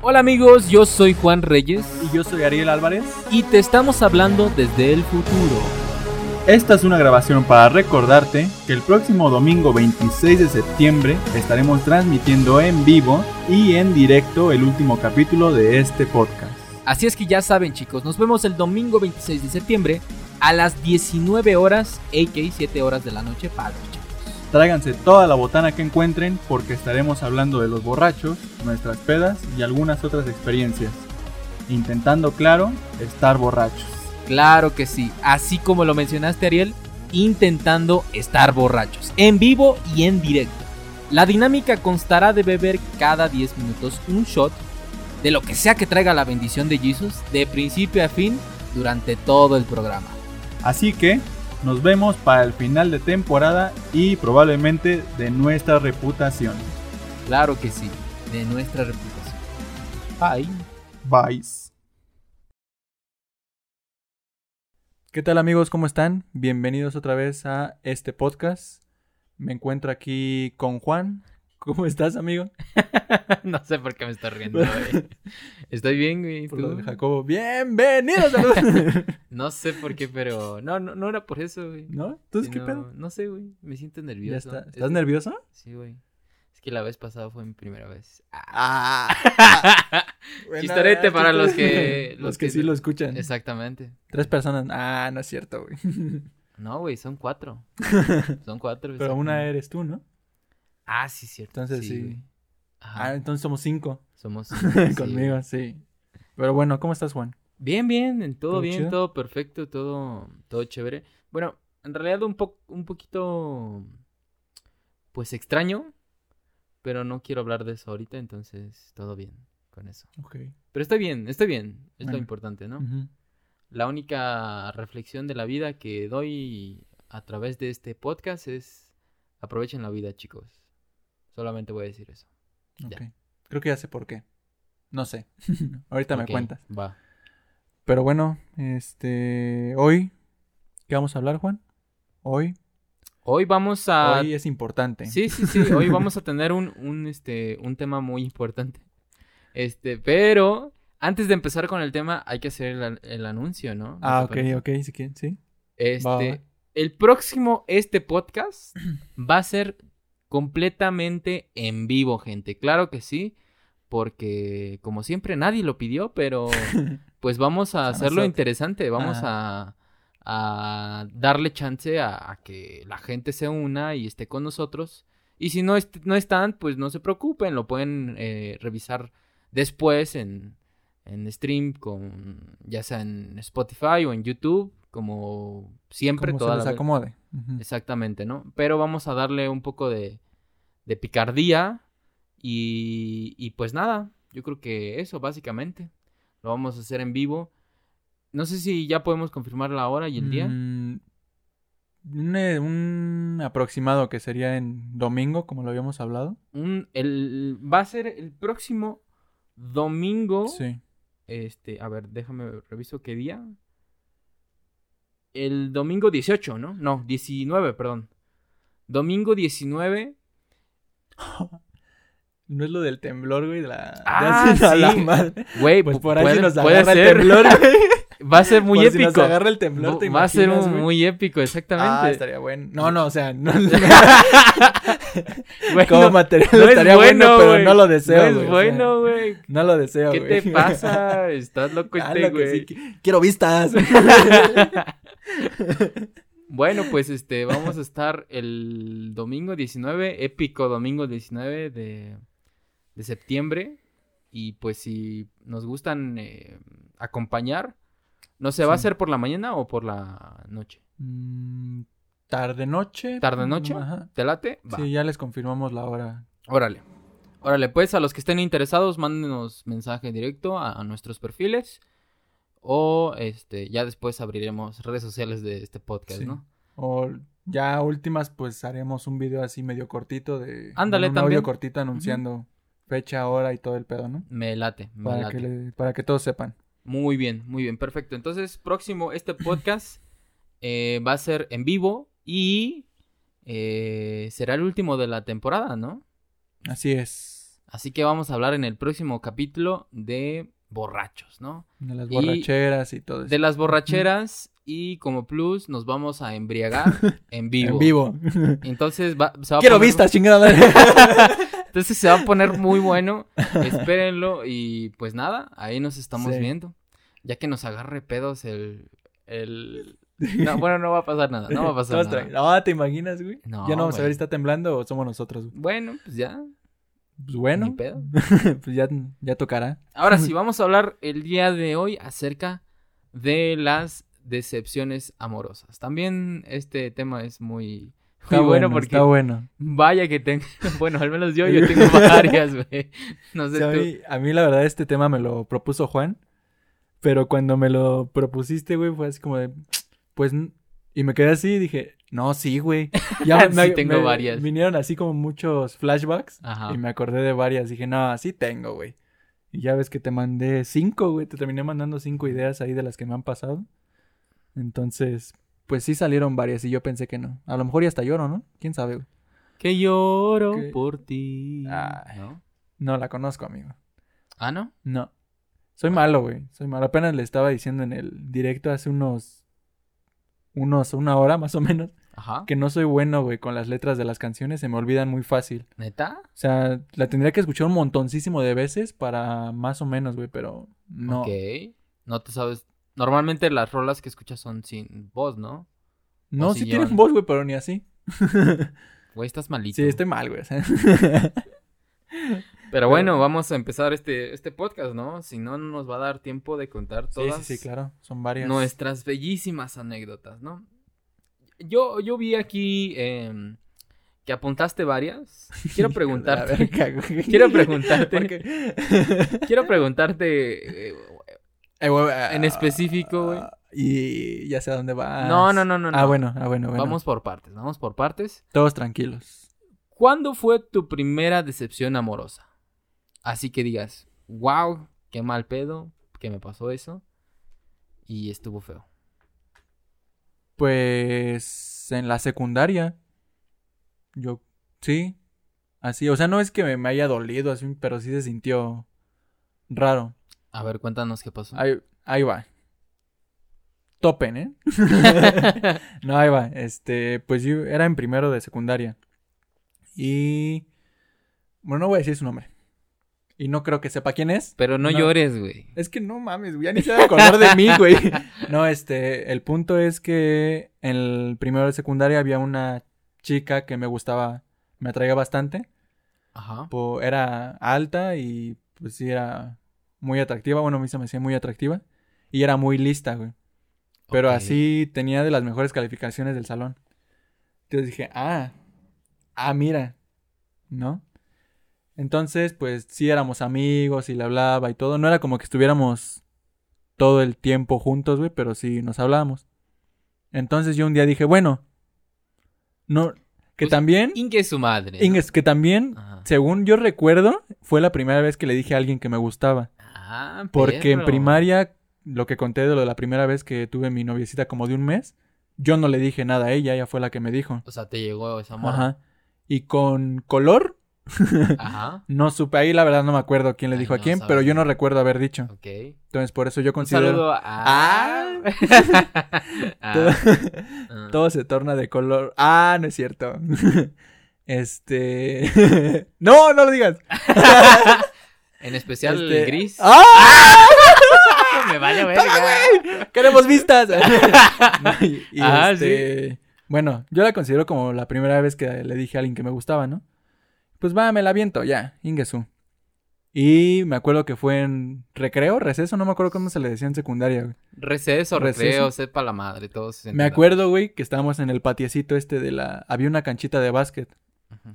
Hola amigos, yo soy Juan Reyes Y yo soy Ariel Álvarez. y te estamos hablando desde el futuro. Esta es una grabación para recordarte que el próximo domingo 26 de septiembre estaremos transmitiendo en vivo y en directo el último capítulo de este podcast. Así es que ya saben chicos, nos vemos el domingo 26 de septiembre a las 19 horas, a.k.a. 7 horas de la noche chicos. Tráiganse toda la botana que encuentren porque estaremos hablando de los borrachos, nuestras pedas y algunas otras experiencias. Intentando, claro, estar borrachos. Claro que sí, así como lo mencionaste Ariel, intentando estar borrachos, en vivo y en directo. La dinámica constará de beber cada 10 minutos un shot de lo que sea que traiga la bendición de Jesus de principio a fin durante todo el programa. Así que nos vemos para el final de temporada y probablemente de nuestra reputación. Claro que sí, de nuestra reputación. Bye. Bye. ¿Qué tal amigos? ¿Cómo están? Bienvenidos otra vez a este podcast. Me encuentro aquí con Juan. ¿Cómo estás, amigo? no sé por qué me estoy riendo, güey. Estoy bien, güey. Por lo Jacobo. Bienvenidos. No sé por qué, pero. No, no, no era por eso, güey. ¿No? ¿Entonces qué Sino- pedo? No sé, güey. Me siento nervioso. está. Es ¿Estás nervioso? Sí, güey. Es que la vez pasada fue mi primera vez. Ah. Chistorete para los que- Los, los que, que sí lo escuchan. Exactamente. Tres personas. Ah, no es cierto, güey. No, güey, son cuatro. Son cuatro. Pero una eres tú, ¿no? Ah, sí, cierto. Entonces sí. Ah, entonces somos cinco. Somos. Conmigo, sí. Pero bueno, ¿cómo estás, Juan? Bien, bien, en todo, ¿Todo bien, chido? todo perfecto, todo, todo chévere. Bueno, en realidad un poco, un poquito, pues extraño, pero no quiero hablar de eso ahorita, entonces todo bien con eso. Ok. Pero estoy bien, estoy bien, es lo importante, ¿no? La única reflexión de la vida que doy a través de este podcast es aprovechen la vida, chicos. Solamente voy a decir eso. Ok. Ya. Creo que ya sé por qué. No sé. Ahorita me cuentas. Va. Pero bueno, este. Hoy. ¿Qué vamos a hablar, Juan? Hoy. Hoy vamos a Hoy es importante. Sí, sí, sí. Hoy vamos a tener un, un, este, un tema muy importante. Este, pero antes de empezar con el tema, hay que hacer el, an- el anuncio, ¿no? ¿No Ah, ok, parece? ok, si quieren, sí. Este, Va, va. el próximo, este podcast va a ser completamente en vivo, gente. Claro que sí, porque como siempre nadie lo pidió, pero pues vamos a hacerlo interesante. Vamos a, a darle chance a, a que la gente se una y esté con nosotros. Y si no, est- no están, pues no se preocupen, lo pueden eh, revisar después en, en stream, con, ya sea en Spotify o en YouTube, como siempre. Como toda se les acomode. Exactamente, ¿no? Pero vamos a darle un poco de, de picardía y, y pues nada, yo creo que eso básicamente. Lo vamos a hacer en vivo. No sé si ya podemos confirmar la hora y el día. Mm, un, eh, un aproximado que sería en domingo, como lo habíamos hablado. Un, el, va a ser el próximo domingo. Sí. Este, a ver, déjame reviso qué día. El domingo 18, ¿no? No, 19, perdón. Domingo 19 No es lo del temblor, güey, de la... Ah, de a la sí. madre. Güey, Pues pu- por ahí puede, si nos agarra el temblor, güey. Va a ser muy Por si épico. nos agarra el temblor, ¿te Va a ser imaginas, un- muy épico, exactamente. Ah, estaría bueno. No, no, o sea, no, Como material no es estaría bueno, pero no lo deseo, No es bueno, güey. no lo deseo, ¿Qué güey. te pasa? Estás loco Ah, este, lo güey. sí, Quiero vistas. Bueno, pues este, vamos a estar el domingo 19, épico domingo 19 de, de septiembre. Y pues si nos gustan eh, acompañar, no sé, ¿va a ser por la mañana o por la noche? Mm, Tarde noche. ¿Tarde noche? Ajá. ¿Te late? Va. Sí, ya les confirmamos la hora. Órale. Órale, pues a los que estén interesados, mándenos mensaje directo a, a nuestros perfiles. O este, ya después abriremos redes sociales de este podcast, Sí. ¿no? O ya últimas, pues haremos un video así medio cortito de. Ándale, un también. audio cortito anunciando fecha, hora y todo el pedo, ¿no? Me late, me Para late. que, le- para que todos sepan. Muy bien, muy bien, perfecto. Entonces, próximo, este podcast eh, va a ser en vivo y eh, será el último de la temporada, ¿no? Así es. Así que vamos a hablar en el próximo capítulo de borrachos, ¿no? De las Y- borracheras y todo eso. De las borracheras y como plus nos vamos a embriagar en vivo. En vivo. Entonces va, se va a Quiero poner- vistas, chingada. Entonces se va a poner muy bueno. Espérenlo y pues nada, ahí nos estamos Sí. viendo. Ya que nos agarre pedos el... el... No, bueno, no va a pasar nada, no va a pasar nada. No, ¿te imaginas, güey? No, ya no vamos a güey. ver si está temblando o somos nosotros. güey. Bueno, pues ya, Pues ni bueno, pedo. pues ya, ya tocará. Ahora sí, vamos a hablar el día de hoy acerca de las decepciones amorosas. También este tema es muy, Está muy bueno, bueno, porque está bueno. vaya que tengo, bueno, al menos yo, yo tengo varias, güey. No sé Sí, a, tú. mí, a mí, la verdad, este tema me lo propuso Juan. Pero cuando me lo propusiste, güey, fue así como de. Pues. Y me quedé así y dije, no, sí, güey. Ya Sí, tengo varias. Vinieron así como muchos flashbacks. Ajá. Y me acordé de varias. Dije, no, sí tengo, güey. Y ya ves que te mandé cinco, güey. Te terminé mandando cinco ideas ahí de las que me han pasado. Entonces, pues sí salieron varias y yo pensé que no. A lo mejor ya hasta lloro, ¿no? ¿Quién sabe, güey? Que lloro ¿Qué? por ti. Ay. ¿No? No la conozco, amigo. Ah, ¿no? No. Soy malo, güey. Soy malo. Apenas le estaba diciendo en el directo hace unos. Unos, una hora más o menos. Ajá. Que no soy bueno, güey, con las letras de las canciones. Se me olvidan muy fácil. ¿Neta? O sea, la tendría que escuchar un montoncísimo de veces para más o menos, güey, pero no. Ok. No te sabes. Normalmente las rolas que escuchas son sin voz, ¿no? No, sí tienen voz, güey, pero ni así. Güey, estás malito. Sí, estoy mal, güey. Pero bueno, vamos a empezar este, este podcast, ¿no? Si no, no nos va a dar tiempo de contar todas sí, sí, claro. Son varias. nuestras bellísimas anécdotas, ¿no? Yo, yo vi aquí em, que apuntaste varias. Quiero preguntarte. verga, quiero preguntarte. Quiero preguntarte. eh, Eh, güey, En específico, güey. Y ya sé a dónde va. No, no, no, no, Ah, no. bueno, ah, bueno, bueno. Vamos por partes, vamos por partes. Todos tranquilos. ¿Cuándo fue tu primera decepción amorosa? Así que digas, wow, qué mal pedo, que me pasó eso. Y estuvo feo. Pues en la secundaria. Yo, sí. Así, o sea, no es que me, haya dolido así, pero sí se sintió raro. A ver, cuéntanos qué pasó. Ahí, ahí va. Topen, ¿eh? No, ahí va. Este, pues yo era en primero de secundaria. Y. Bueno, no voy a decir su nombre. Y no creo que sepa quién es. Pero no, No. llores, güey. Es que no mames, güey, ya ni se va a acordar de mí, güey. No, este, el punto es que en el primero de secundaria había una chica que me gustaba, me atraía bastante. Ajá. Po- era alta y pues sí era muy atractiva. Bueno, a mí se me hacía muy atractiva. Y era muy lista, güey. Pero así tenía de las mejores calificaciones del salón. Entonces dije, ah, ah, mira, ¿no? Entonces, pues sí éramos amigos y le hablaba y todo. No era como que estuviéramos todo el tiempo juntos, güey, pero sí nos hablábamos. Entonces yo un día dije, bueno, no, que Pues, también, Inge su madre. ¿no? Inges, que también, Ajá. según yo recuerdo, fue la primera vez que le dije a alguien que me gustaba. Ah, Porque en primaria, lo que conté de lo de la primera vez que tuve mi noviecita como de un mes, yo no le dije nada a ella, ella fue la que me dijo. O sea, te llegó esa morra. Ajá. Y con color, Ajá. no supe, ahí la verdad no me acuerdo quién le Ay, dijo a quién, pero yo no recuerdo haber dicho. Ok. Entonces por eso yo Un considero... saludo a... Ah. Ah. Todo, Ah. todo se torna de color. Ah, no es cierto. Este... no, no lo digas. En especial Este- el gris. ¡Ah! Me vale verga. ¡Queremos vistas! No, y, y Ah, este, Bueno, yo la considero como la primera vez que le dije a alguien que me gustaba, ¿no? Pues va, me la viento, ya, Ingesu. Y me acuerdo que fue en recreo, receso, no me acuerdo cómo se le decía en secundaria, güey. Receso, Receso. recreo, sepa la madre, todos. se Me acuerdo, güey, que estábamos en el patiecito este de la... Había una canchita de básquet.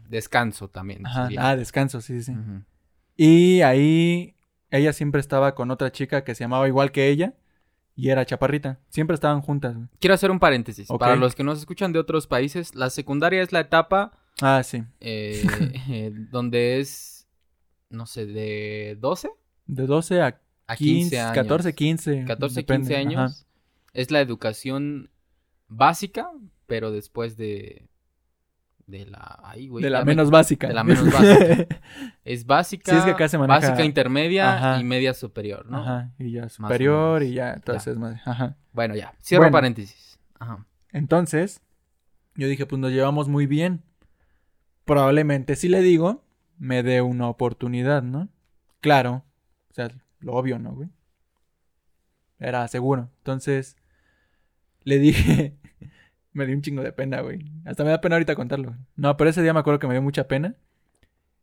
Descanso también. Ajá. Ah, descanso, sí, sí. Y ahí ella siempre estaba con otra chica que se llamaba igual que ella y era chaparrita. Siempre estaban juntas, güey. Quiero hacer un paréntesis. Para los que nos escuchan de otros países, la secundaria es la etapa Ah, sí. eh, eh, donde es, no sé, de 12 De 12 a a 15 15, años. 14, 15. 14, depende, 15 años. ajá. Es la educación básica, pero después de de la, ay, güey, de la ya me- menos básica. de la menos básica. Es básica, Sí, es que acá se maneja- básica intermedia Ajá. y media superior, ¿no? Ajá, y ya superior menos. y ya, todo Ya. más. Ajá. Bueno, ya, cierro Bueno. paréntesis. Ajá. Entonces, yo dije, pues nos llevamos muy bien. Probablemente si le digo, me dé una oportunidad, ¿no? Claro. O sea, lo obvio, ¿no, güey? Era seguro. Entonces, le dije, me dio un chingo de pena, güey. Hasta me da pena ahorita contarlo. güey. No, pero ese día me acuerdo que me dio mucha pena.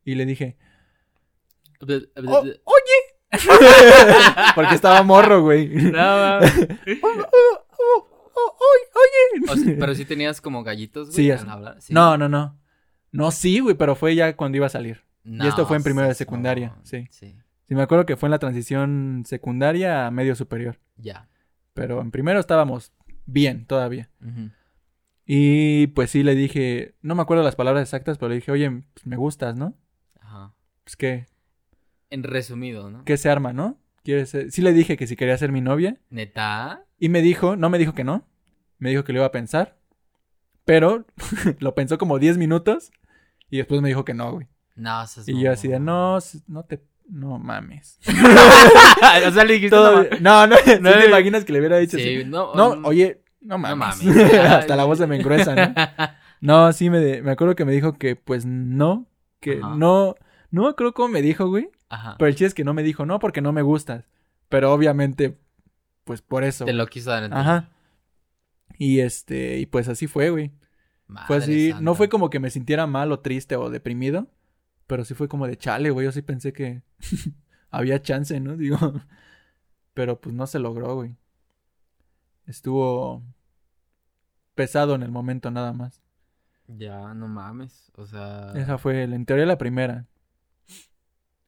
Y le dije, "Oh, oye. Porque estaba morro, güey. No. "Oh, oh, oye, O sea, pero sí tenías como gallitos, güey. Sí. No, no, no. No, sí, güey, pero fue ya cuando iba a salir. No, y esto fue en primero de secundaria, sí. Sí, Sí, me acuerdo que fue en la transición secundaria a medio superior. ya. Pero en primero estábamos bien todavía. Y pues sí le dije, no me acuerdo las palabras exactas, pero le dije, oye, pues, me gustas, ¿no? Ajá. Pues qué, En resumido, ¿no? qué se arma, ¿no? ¿Quieres ser? Sí le dije que si quería ser mi novia. ¿Neta? Y me dijo, no me dijo que no. Me dijo que lo iba a pensar. Pero lo pensó como 10 minutos. Y después me dijo que no, güey. No, seas Y yo así de, no, no te, no mames. o sea, le dijiste Todo- no, no, no, ¿sí no, te imaginas que le hubiera dicho Sí, así? no, No, mm, oye, no no mames. mames. Hasta la voz se me engruesa, ¿no? No, sí, me, de- me acuerdo que me dijo que pues no, que Ajá. no, no me acuerdo cómo me dijo, güey. Ajá. Pero el chiste es que no me dijo no porque no me gustas. Pero obviamente, pues por eso. Te lo quiso dar. Ajá. Y este, y pues así fue, güey. Fue Madre así, no santa. fue como que me sintiera mal o triste o deprimido, pero sí fue como de chale, güey. Yo sí pensé que había chance, ¿no? Digo, pero pues no se logró, güey. Estuvo pesado en el momento nada más. Ya, no mames. O sea, Esa fue, en teoría, la primera.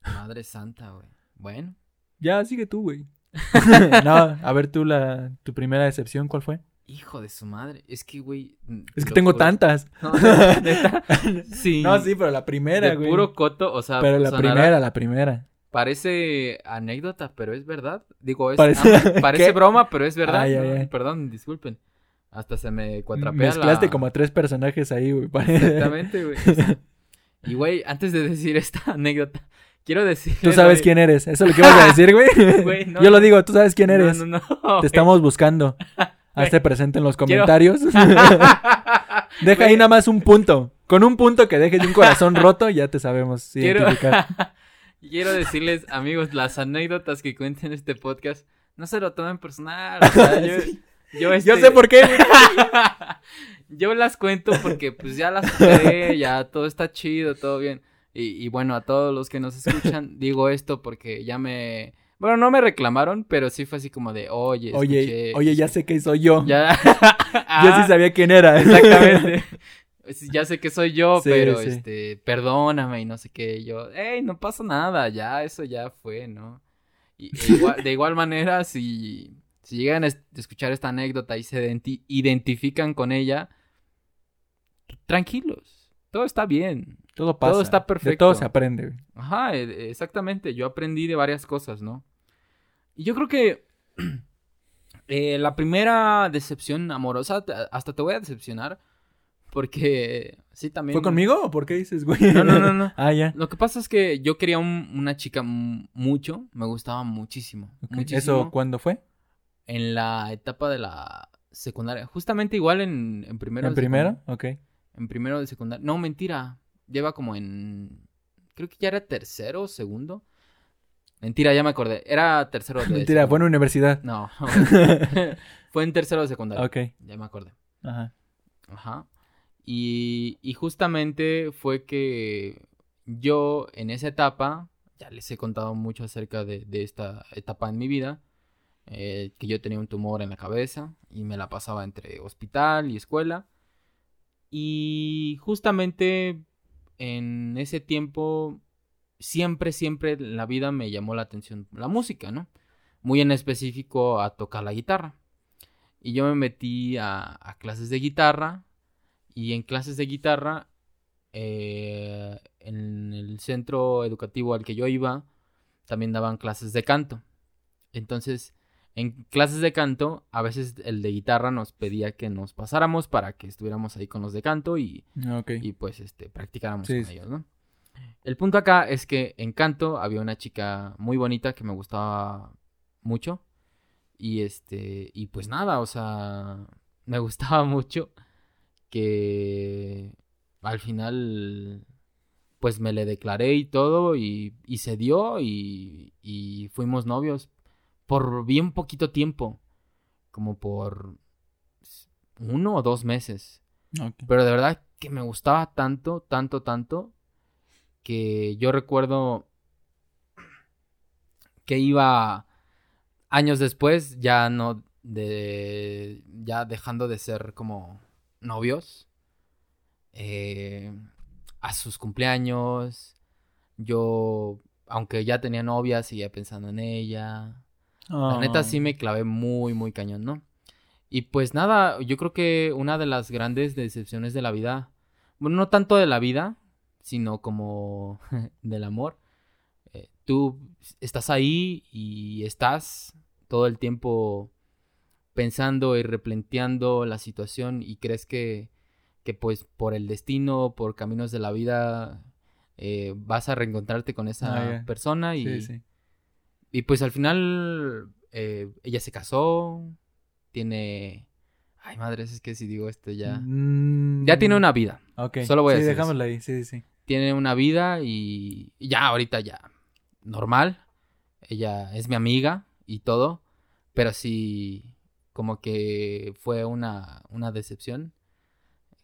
madre santa, güey. Bueno. Ya, sigue tú, güey. no, a ver tú la, tu primera decepción, ¿cuál fue? Hijo de su madre. Es que, güey. Es que tengo juro. tantas. No, neta, Sí. No, sí, pero la primera, de güey. puro coto, o sea, pero la sonará- primera, la primera. Parece anécdota, pero es verdad. Digo, es, Parece- ah, parece broma, pero es verdad. Ay, ay, ay. Perdón, disculpen. Hasta se me cuatrapea Mezclaste la... como a tres personajes ahí, güey. Exactamente, güey. Y, güey, antes de decir esta anécdota, quiero decir... Tú sabes quién eres. Eso es lo que vas a decir, güey. Güey, no, Yo lo digo, tú sabes quién eres. No, no, no. Te estamos buscando. Hazte presente en los comentarios. Deja ahí nada más un punto. Con un punto que dejes de un corazón roto, ya te sabemos Quiero... identificar. Quiero decirles, amigos, las anécdotas que cuenten este podcast, no se lo tomen personal. O sea, yo, yo, Yo este- sé por qué. Yo las cuento porque pues ya las superé, ya todo está chido, todo bien. Y, y bueno, a todos los que nos escuchan, digo esto porque ya me... Bueno, no me reclamaron, pero sí fue así como de, oye, Oye, escuché- oye, ya sé que soy yo. Ya... Yo Ah, sí sabía quién era. Exactamente. Ya sé que soy yo, Sí, pero sí. este, perdóname y no sé qué. Y yo, hey, no pasa nada, ya, eso ya fue, ¿no? Y, e igual- de igual manera, si, si llegan a es- escuchar esta anécdota y se identi- identifican con ella, tranquilos, todo está bien. Todo pasa. está De perfecto. todo se aprende. Ajá, e- exactamente. Yo aprendí de varias cosas, ¿no? Y yo creo que eh, la primera decepción amorosa, hasta te voy a decepcionar, porque sí también. ¿Fue conmigo o por qué dices, güey? No, no, no, no. ah, ya. Lo que pasa es que yo quería un- una chica mucho, me gustaba muchísimo, muchísimo. ¿Eso cuándo fue? En la etapa de la secundaria, justamente igual en, en primero. ¿En de primero? Ok. En primero de secundaria. No, mentira. Lleva como en. Creo que ya era tercero o segundo. Mentira, ya me acordé. Era tercero de Mentira, fue en universidad. No. fue en tercero de secundaria. ok. Ya me acordé. Ajá. Ajá. Y, y justamente fue que yo en esa etapa, ya les he contado mucho acerca de, de esta etapa en mi vida, eh, que yo tenía un tumor en la cabeza y me la pasaba entre hospital y escuela. Y justamente en ese tiempo, siempre, siempre en la vida me llamó la atención la música, ¿no? Muy en específico a tocar la guitarra. Y yo me metí a, a clases de guitarra. Y en clases de guitarra, eh, en el centro educativo al que yo iba, también daban clases de canto. Entonces, en clases de canto, a veces el de guitarra nos pedía que nos pasáramos para que estuviéramos ahí con los de canto y, y pues este practicáramos Sí, con ellos, ¿no? El punto acá es que en canto había una chica muy bonita que me gustaba mucho y este y pues nada, o sea, me gustaba mucho que al final pues me le declaré y todo y, y se dio y, y fuimos novios por bien poquito tiempo, como por uno o dos meses. Pero de verdad que me gustaba tanto, tanto, tanto, que yo recuerdo que iba años después, ya no de. ya dejando de ser como novios. eh, a sus cumpleaños. Yo, aunque ya tenía novia, seguía pensando en ella. La neta Ah. sí me clavé muy, muy cañón, ¿no? Y pues nada, yo creo que una de las grandes decepciones de la vida, bueno, no tanto de la vida, sino como del amor. eh, tú estás ahí y estás todo el tiempo pensando y replanteando la situación y crees que, que pues por el destino, por caminos de la vida, eh, vas a reencontrarte con esa Ah, persona y, Sí, sí. y pues al final eh, ella se casó, tiene... Ay, madres, es que si digo esto ya... Mm, Ya tiene una vida. Ok. solo voy a sí, decir eso. dejámoslo ahí. Sí, sí, sí. Tiene una vida y ya ahorita ya normal. Ella es mi amiga y todo. Pero sí, como que fue una, una decepción.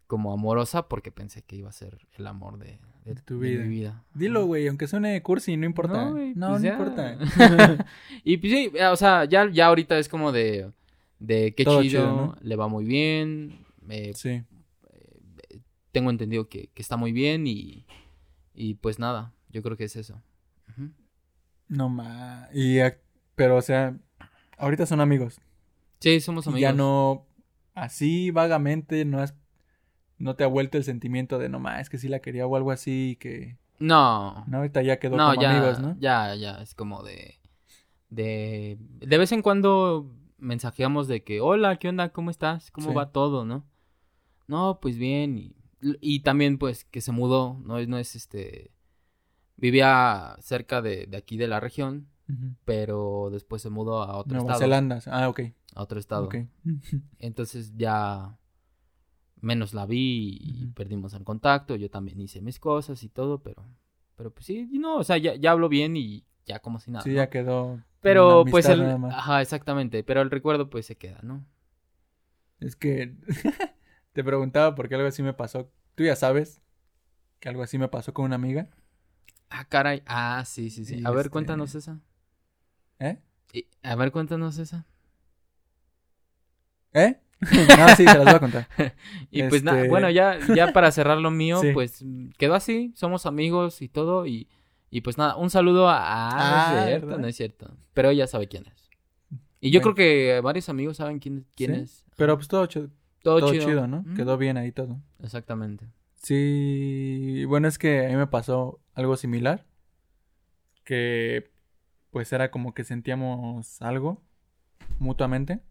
Como amorosa porque pensé que iba a ser el amor de, de- De tu de vida. mi vida. Dilo, güey, aunque suene cursi, no importa. No, no, pues importa. y pues sí, o sea, ya, ya ahorita es como de, de qué Todo chido, chido, ¿no? le va muy bien, eh, sí. Tengo entendido que, que está muy bien y, y pues nada, yo creo que es eso. No. Y, ac- pero, o sea, ahorita son amigos. Sí, somos Y amigos. ya no, así vagamente, no has, no te ha vuelto el sentimiento de no ma, es que sí la quería o algo así que, No, no, ahorita ya quedó no, como ya, amigos, ¿no? ya, ya, es como de, de, de vez en cuando mensajeamos de que, hola, ¿qué onda? ¿Cómo estás? ¿Cómo Sí. va todo, no? No, pues bien, y, y también pues que se mudó, no es, no es este, vivía cerca de, de aquí de la región, pero después se mudó a otro Nueva estado, Zelanda. Ah, ok. a otro estado. ok. Entonces ya menos la vi y perdimos el contacto. Yo también hice mis cosas y todo, pero, pero pues sí, no, o sea, ya, ya hablo bien y ya como si nada. sí, ¿no? ya quedó. Pero pues el, ajá, exactamente, pero el recuerdo pues se queda, ¿no? Es que te preguntaba porque algo así me pasó. Tú ya sabes que algo así me pasó con una amiga. Ah, caray, ah, sí, sí, sí. Y A ver, este- cuéntanos esa. ¿Eh? Y- a ver, cuéntanos esa. ¿Eh? no, sí, se las voy a contar. Y pues nada, Este- bueno, ya, ya para cerrar lo mío, Sí. pues quedó así, somos amigos y todo, y, y pues nada, un saludo a... Ah, no Ah, es cierto, ¿verdad? no es cierto. Pero ella sabe quién es. Y yo Bueno. creo que varios amigos saben quién, quién ¿Sí? es. Pero pues todo, todo, todo chido. chido, ¿no? Mm, Quedó bien ahí todo. Exactamente. Sí, bueno, es que a mí me pasó algo similar. Que pues era como que sentíamos algo mutuamente.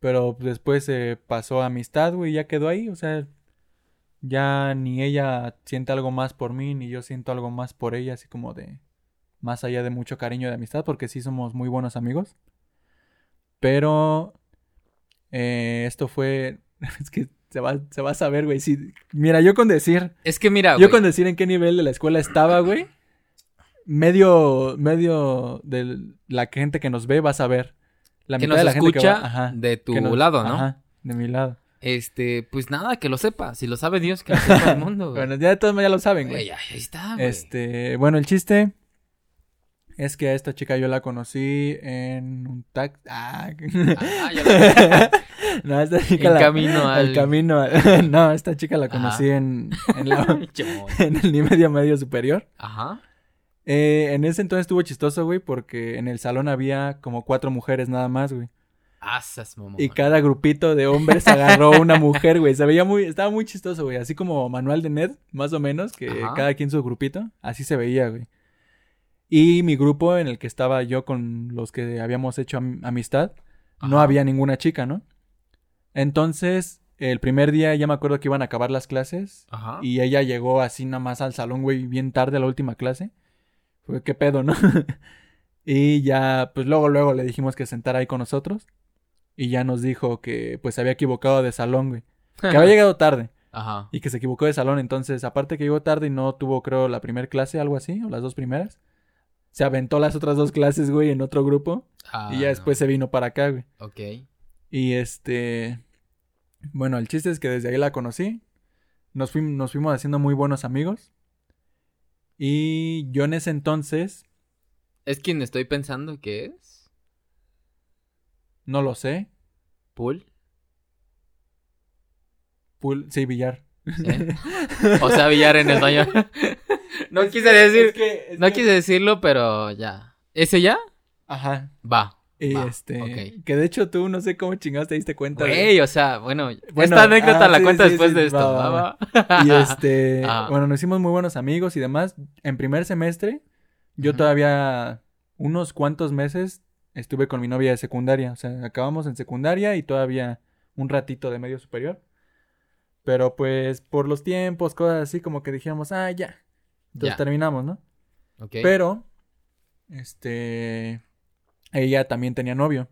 Pero después se pasó a amistad, güey, y ya quedó ahí. O sea, ya ni ella siente algo más por mí, ni yo siento algo más por ella, así como de más allá de mucho cariño de amistad, porque sí somos muy buenos amigos. Pero eh, esto fue, es que se va, se va a saber, güey. Sí, mira, yo con decir, Es que mira, yo güey, con decir en qué nivel de la escuela estaba, güey, medio, medio de la gente que nos ve va a saber. La que mitad nos de la gente que escucha va- ajá, de tu nos- lado, ¿no? Ajá, de mi lado. Este, pues nada, que lo sepa. Si lo sabe Dios, que lo sepa el mundo, güey. Bueno, ya de todos modos ya lo saben, Güey, ahí está, güey. Este, bueno, el chiste es que a esta chica yo la conocí en un taxi. Ah, Ah, ya no, esta chica En la camino al- el camino al- no, esta chica la Ajá. conocí en, en, la- en el nivel medio superior. Ajá. Eh, en ese entonces estuvo chistoso, güey, porque en el salón había como cuatro mujeres nada más, güey. Asas, mamá. Y cada grupito de hombres agarró una mujer, güey. Se veía muy, estaba muy chistoso, güey. Así como manual de Ned, más o menos, que Ajá. cada quien su grupito. Así se veía, güey. Y mi grupo en el que estaba yo con los que habíamos hecho am- amistad, no había ninguna chica, ¿no? Entonces, el primer día ya me acuerdo que iban a acabar las clases Ajá. y ella llegó así nada más al salón, güey, bien tarde a la última clase. Fue, ¿qué pedo, no? y ya, pues luego, luego le dijimos que sentara ahí con nosotros. Y ya nos dijo que, pues, se había equivocado de salón, güey. Que había llegado tarde Ajá. y que se equivocó de salón. Entonces, aparte que llegó tarde y no tuvo, creo, la primera clase, algo así, o las dos primeras. Se aventó las otras dos clases, güey, en otro grupo. Ah, y ya después se vino para acá, güey. Ok. Y este. Bueno, el chiste es que desde ahí la conocí. Nos, fuimos, nos fuimos haciendo muy buenos amigos. Y yo en ese entonces, ¿Es quien estoy pensando que es? no lo sé. ¿Pool? Pul sí, billar. ¿Sí? O sea, billar en español. no Es quise que- decir. es que- es no que- quise decirlo, pero ya. ¿Ese ya? Ajá. Va. Y este. Que de hecho tú no sé cómo chingados te diste cuenta. de- Güey, o sea, bueno, Bueno, esta anécdota ah, la sí, cuenta sí, después sí, de esto. va, Va, va, va. Y este. Ajá. Bueno, nos hicimos muy buenos amigos y demás. En primer semestre, yo todavía. Unos cuantos meses estuve con mi novia de secundaria. O sea, acabamos en secundaria y todavía un ratito de medio superior. Pero pues por los tiempos, cosas así, como que dijimos, ah, ya. Entonces Ya. terminamos, ¿no? Ok. Pero, este. Ella también tenía novio.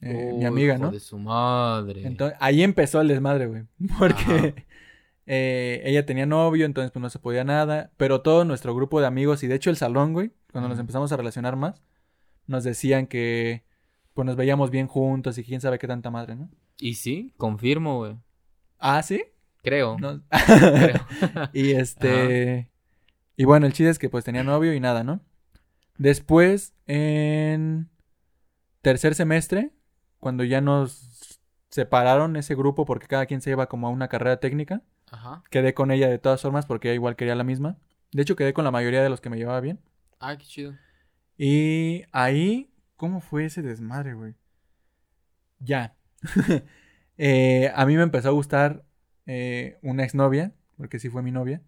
eh, mi amiga, hijo ¿no? de su madre. Entonces, ahí empezó el desmadre, güey. Porque eh, ella tenía novio, entonces pues no se podía nada. Pero todo nuestro grupo de amigos y de hecho el salón, güey, cuando nos empezamos a relacionar más, nos decían que pues nos veíamos bien juntos y quién sabe qué tanta madre, ¿no? Y sí, confirmo, güey. Ah, ¿sí? Creo. No. Creo. y este... Y bueno, el chiste es que pues tenía novio y nada, ¿no? Después, en tercer semestre, cuando ya nos separaron ese grupo porque cada quien se iba como a una carrera técnica, Ajá. quedé con ella de todas formas porque ella igual quería la misma. De hecho, quedé con la mayoría de los que me llevaba bien. Ah, qué chido. Y ahí, ¿cómo fue ese desmadre, güey? Ya. Eh, a mí me empezó a gustar eh, una exnovia, porque sí fue mi novia.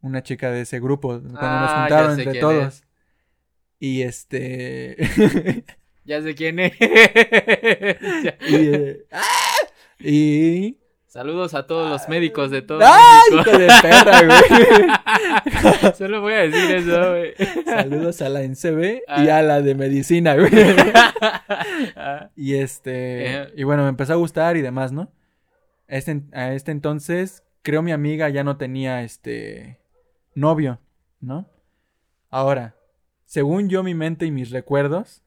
Una chica de ese grupo, cuando nos Ah, juntaron ya sé entre quién todos. es. Y este. Ya sé quién es. Y, eh, ¡ah! y. Saludos a todos los médicos de todo ¡Ay, México. hijo de perra, güey! Solo voy a decir eso, güey. Saludos a la NCB y Ah. a la de medicina, güey. Ah, Y este. Eh. Y bueno, me empezó a gustar y demás, ¿no? Este, a este entonces, creo mi amiga ya no tenía este. novio, ¿no? Ahora, según yo, mi mente y mis recuerdos,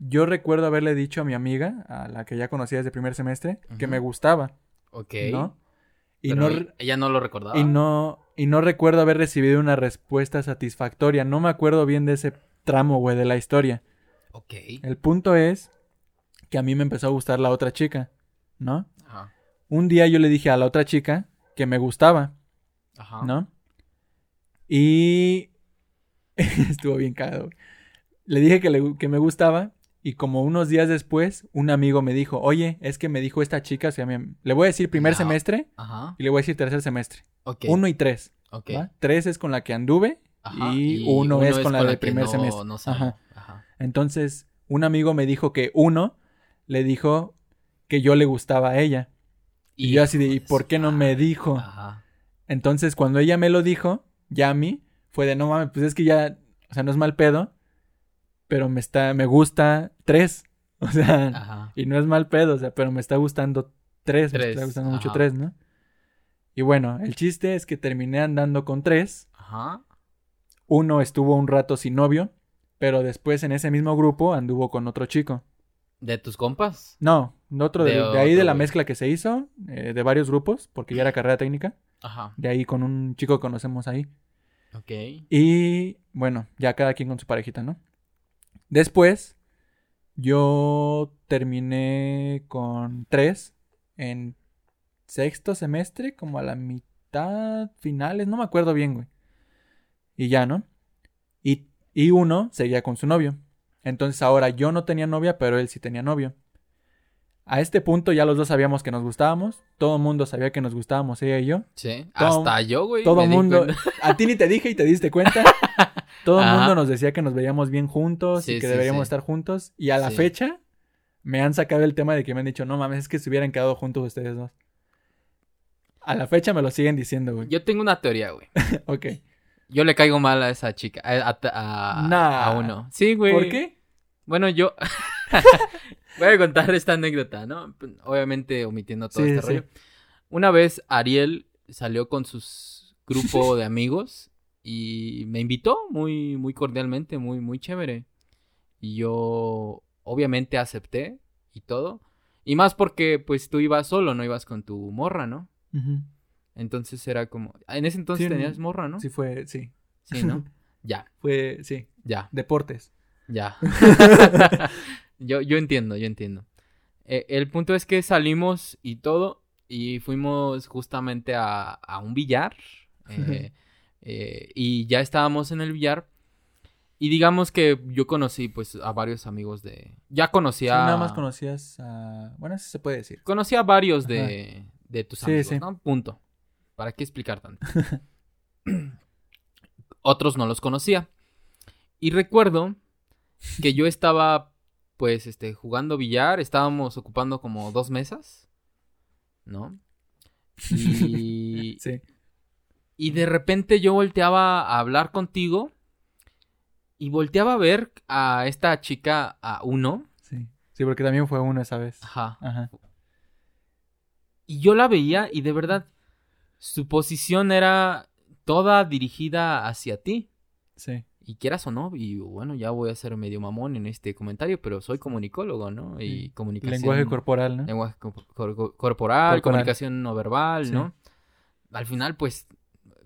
yo recuerdo haberle dicho a mi amiga, a la que ya conocía desde primer semestre, que me gustaba, ok. ¿no? Y Pero no, ella- no lo recordaba. y no. Y no recuerdo haber recibido una respuesta satisfactoria. No me acuerdo bien de ese tramo, güey, de la historia. Ok. El punto es que a mí me empezó a gustar la otra chica, ¿no? Ajá. Un día yo le dije a la otra chica que me gustaba, Ajá. ¿no? Y estuvo bien cagado. Le dije que, le- que me gustaba y como unos días después un amigo me dijo, oye, es que me dijo esta chica, se llama- le voy a decir primer La- semestre Ajá. y le voy a decir tercer semestre. Uno y tres. Tres es con la que anduve Ajá, y, uno, es con la del que primer no- semestre. no. Ajá. Ajá. Entonces, un amigo me dijo que uno le dijo que yo le gustaba a ella. Y yo así de, ¿y por qué no me dijo? Ajá. Entonces, cuando ella me lo dijo, ya a mí, fue de, no mames, pues es que ya, o sea, no es mal pedo, pero me está, me gusta tres. O sea, Ajá. y no es mal pedo, o sea, pero me está gustando tres, me está gustando mucho tres, ¿no? Y bueno, el chiste es que terminé andando con tres. Ajá. Uno estuvo un rato sin novio, pero después en ese mismo grupo anduvo con otro chico. ¿De tus compas? No, otro de, De de ahí de la mezcla que se hizo, eh, de varios grupos, porque ya era carrera técnica, Ajá. de ahí con un chico que conocemos ahí. Ok. Y bueno, ya cada quien con su parejita, ¿no? Después, yo terminé con tres en sexto semestre, como a la mitad, finales, no me acuerdo bien, güey. Y ya, ¿no? Y, y uno seguía con su novio. Entonces ahora yo no tenía novia, pero él sí tenía novio. A este punto ya los dos sabíamos que nos gustábamos. Todo el mundo sabía que nos gustábamos, ella y yo. Sí. Todo- Hasta yo, güey. Todo el mundo. A ti ni te dije y te diste cuenta. Todo el mundo nos decía que nos veíamos bien juntos Sí, y que sí, deberíamos sí. estar juntos. Y a la fecha me han sacado el tema de que me han dicho, no mames, es que se hubieran quedado juntos ustedes dos. A la fecha me lo siguen diciendo, güey. Yo tengo una teoría, güey. Ok. Yo le caigo mal a esa chica, a, a- a- Nah. a uno. Sí, güey. ¿Por qué? Bueno, yo voy a contar esta anécdota, ¿no? Obviamente omitiendo todo Sí, este sí. rollo. Una vez Ariel salió con sus grupo de amigos y me invitó muy muy cordialmente, muy muy chévere. Y yo obviamente acepté y todo. Y más porque pues tú ibas solo, no ibas con tu morra, ¿no? Entonces era como en ese entonces Sí, tenías morra, ¿no? Sí fue, sí. Sí, ¿no? Ya, Fue, sí. ya. Deportes. Ya. yo, yo entiendo, yo entiendo. Eh, el punto es que salimos y todo, y fuimos justamente a, a un billar. eh, eh, y ya estábamos en el billar. Y digamos que yo conocí pues a varios amigos de... Ya Sí, conocía... nada más conocías a... Bueno, eso se puede decir. Conocí a varios de, de tus Sí, amigos, sí. ¿no? Punto. ¿Para qué explicar tanto? Otros no los conocía. Y recuerdo que yo estaba, pues, este, jugando billar. Estábamos ocupando como dos mesas, ¿no? Y, Sí. Y de repente yo volteaba a hablar contigo y volteaba a ver a esta chica, a uno. Sí. Sí, porque también fue uno esa vez. Ajá. Ajá. Y yo la veía y de verdad su posición era toda dirigida hacia ti. Sí. Y quieras o no, y bueno, ya voy a ser medio mamón en este comentario, pero soy comunicólogo, ¿no? Y Sí. comunicación. Lenguaje corporal, ¿no? lenguaje co- cor- corporal, Corporal. comunicación no verbal, Sí. ¿no? Al final, pues,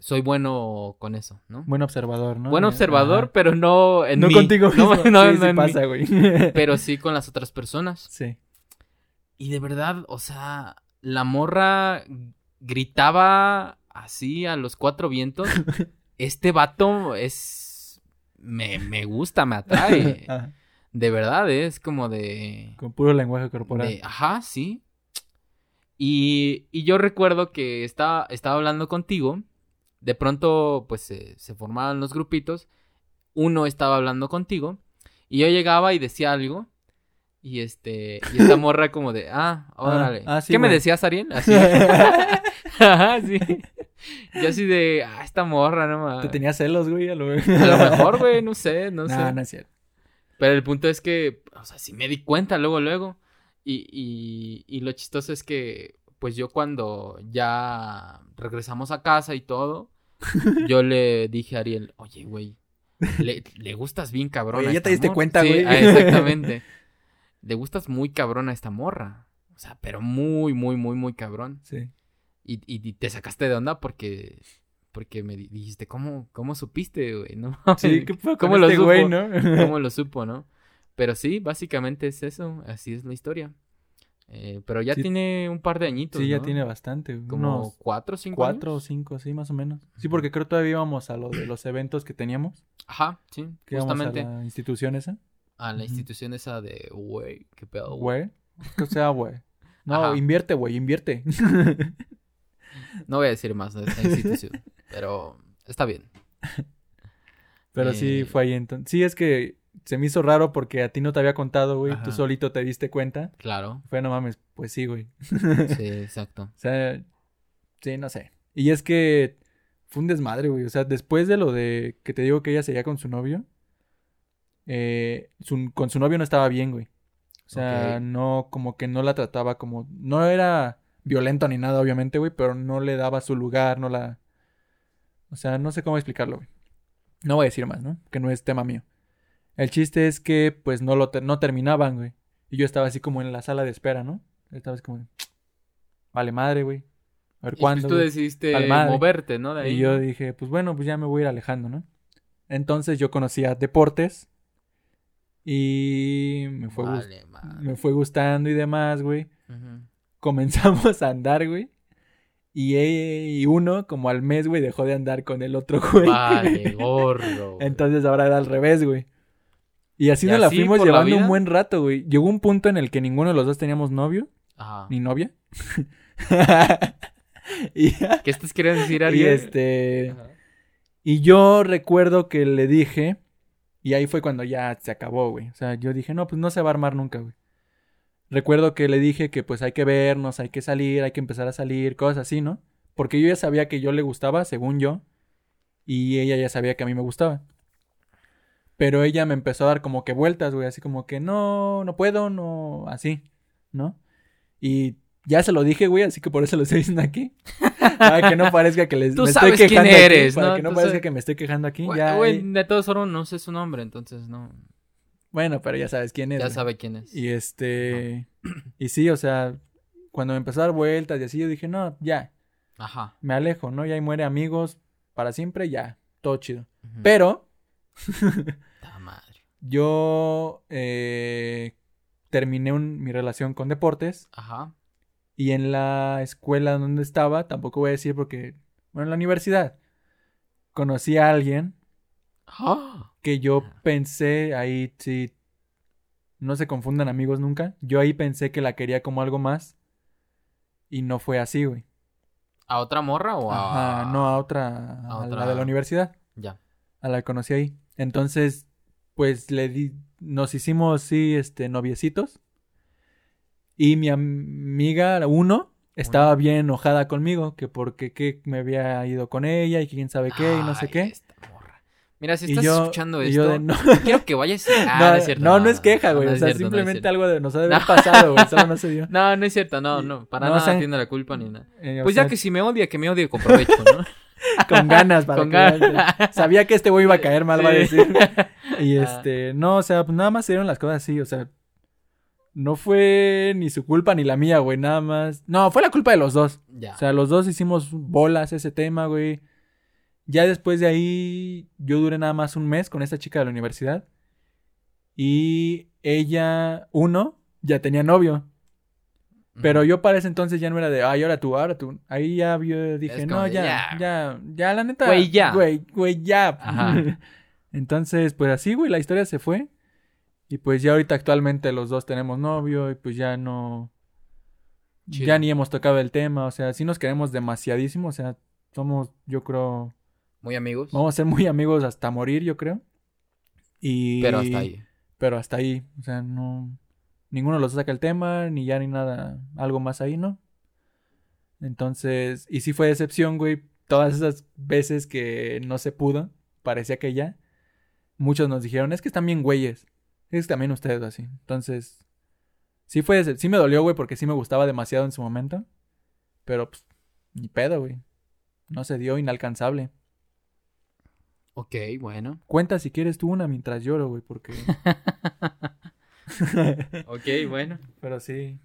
soy bueno con eso, ¿no? Buen observador, ¿no? Buen Eh, observador, ajá. pero no en no mí. contigo mismo. No, no, sí, no sí en mí, pasa, güey. pero sí con las otras personas. Sí. Y de verdad, o sea, la morra gritaba así a los cuatro vientos. Este vato es... Me, me gusta, me atrae. Ajá. De verdad, es como de... Con puro lenguaje corporal. de ajá, sí. Y, y yo recuerdo que estaba, estaba hablando contigo. De pronto, pues se, se formaban los grupitos. Uno estaba hablando contigo. Y yo llegaba y decía algo. Y este. Y esta morra como de. Ah, órale. ah, sí, ¿Qué me decías, Ariel? Así. Ajá, sí. Yo así de. Ah, esta morra, no mames. Te tenía celos, güey. A lo, A lo mejor, güey, no sé, no, No, sé. no es cierto. Pero el punto es que, o sea, sí me di cuenta luego, luego. Y, y, y lo chistoso es que, pues yo cuando ya regresamos a casa y todo, yo le dije a Ariel, oye, güey, le, le gustas bien cabrón. Oye, a ¿ya esta te diste morra". cuenta, Sí, güey? ah, exactamente. Le gustas muy cabrón a esta morra. O sea, pero muy, muy, muy, muy cabrón. Sí. Y, y, y te sacaste de onda porque, porque me di- dijiste, ¿cómo, cómo supiste, güey? ¿No? Sí, ¿qué fue ¿Cómo lo este supo? güey, no? cómo lo supo, ¿no? Pero sí, básicamente es eso, así es la historia. Eh, pero ya Sí. tiene un par de añitos, Sí, ya tiene bastante. como Unos cuatro o cinco cuatro o cinco, sí, más o menos. Sí, porque creo que todavía íbamos a lo de los eventos que teníamos. Ajá, sí, Que justamente a la institución esa. a la institución esa de, güey, qué pedo, güey. Que sea, güey. No, Ajá. invierte, güey, invierte. No voy a decir más de esa institución, pero está bien. Pero sí Eh. fue ahí entonces. Sí, es que se me hizo raro porque a ti no te había contado, güey. Tú solito te diste cuenta. Claro, Fue, no mames, pues sí, güey. sí, exacto. O sea, sí, no sé. Y es que fue un desmadre, güey. O sea, después de lo de que te digo que ella seguía con su novio, eh, su- con su novio no estaba bien, güey. O sea, no, como que no la trataba como, no era violento ni nada, obviamente, güey, pero no le daba su lugar, no la... O sea, no sé cómo explicarlo, güey. No voy a decir más, ¿no? Que no es tema mío. El chiste es que, pues, no lo no terminaban, güey. Y yo estaba así como en la sala de espera, ¿no? Estaba así como, vale madre, güey. A ver Y pues cuándo. tú güey? decidiste moverte, ¿no? De ahí. Y yo dije, pues bueno, pues ya me voy a ir alejando, ¿no? Entonces yo conocía deportes y me fue, Vale, me fue gustando y demás, güey. Ujú. Comenzamos a andar, güey. Y, y uno, como al mes, güey, dejó de andar con el otro, güey. Vale, güey. Entonces ahora era al revés, güey. Y así ¿Y nos la fuimos la llevando un buen rato, güey. Llegó un punto en el que ninguno de los dos teníamos novio, Ajá. ni novia. y, ¿Qué estás queriendo decir, y Ariel? este... Ajá. Y yo recuerdo que le dije, y ahí fue cuando ya se acabó, güey. O sea, yo dije, no, pues no se va a armar nunca, güey. Recuerdo que le dije que pues hay que vernos, hay que salir, hay que empezar a salir, cosas así, ¿no? Porque yo ya sabía que yo le gustaba, según yo, y ella ya sabía que a mí me gustaba. Pero ella me empezó a dar como que vueltas, güey, así como que no, no puedo, no, así, ¿no? Y ya se lo dije, güey, así que por eso lo estoy diciendo aquí. Para que no parezca que les Tú me sabes estoy quién quejando aquí, eres, para ¿no? que no Tú parezca sabes- que me estoy quejando aquí. Güey, ya, güey, de todos formas no sé su nombre, entonces no. Bueno, pero ya sabes quién es. Ya güey. sabe quién es. Y este. Y sí, o sea, cuando me empezó a dar vueltas y así, yo dije, no, ya, Ajá. me alejo, ¿no? Ya ahí muere amigos para siempre, ya, todo chido. Pero Madre. yo eh, terminé un- mi relación con deportes Ajá. y en la escuela donde estaba, tampoco voy a decir porque, bueno, en la universidad, conocí a alguien ¡Ah! que yo pensé, ahí sí, no se confundan amigos nunca, yo ahí pensé que la quería como algo más y no fue así, güey. ¿A otra morra o a.? Ajá, no a otra, a a otra- la de la universidad, Ya. a la que conocí ahí. Entonces, pues le di, nos hicimos, sí, este, noviecitos. Y mi amiga, la uno, estaba bien enojada conmigo, que porque que me había ido con ella y quién sabe qué y no sé Ay, qué. esta morra. Mira, si estás yo, escuchando esto, yo de, no, quiero que vayas. Ah, no, no, es cierto. no, no es queja, güey. no o sea, cierto, simplemente algo de nos ha de haber pasado, güey. Solo no se dio. No, no es cierto, no, no. Para No, nada o sea, tiene la culpa ni nada. Eh, Pues sea, ya que si me odia, que me odie con provecho, ¿no? con ganas para Con que ganas. Sabía que este güey iba a caer mal, va a decir. Y Ah. este, no, o sea, pues nada más se dieron las cosas así, o sea, no fue ni su culpa ni la mía, güey, nada más. No, fue la culpa de los dos. Ya. O sea, los dos hicimos bolas ese tema, güey. Ya después de ahí, yo duré nada más un mes con esta chica de la universidad. Y ella, uno, ya tenía novio. Pero yo para ese entonces ya no era de, ay, ahora tú, ahora tú. Ahí ya yo dije, Es no, ya, ya. ya, ya, la neta. Güey, ya. Güey, güey, ya. Ajá. entonces, pues así, güey, la historia se fue. Y pues ya ahorita actualmente los dos tenemos novio y pues ya no... Chido. Ya ni hemos tocado el tema, o sea, sí nos queremos demasiadísimo, o sea, somos, yo creo, Muy amigos. vamos a ser muy amigos hasta morir, yo creo. Y... Pero hasta ahí. Pero hasta ahí, o sea, no... Ninguno los saca el tema, ni ya ni nada, algo más ahí, ¿no? Entonces, y sí fue decepción, güey, todas esas veces que no se pudo, parecía que ya. Muchos nos dijeron, es que están bien güeyes. Es que también ustedes así. Entonces, sí fue, decep- sí me dolió, güey, porque sí me gustaba demasiado en su momento. Pero, pues, ni pedo, güey. No se dio inalcanzable. Ok, bueno. Cuenta si quieres tú una mientras lloro, güey, porque... Ok, bueno. Pero sí.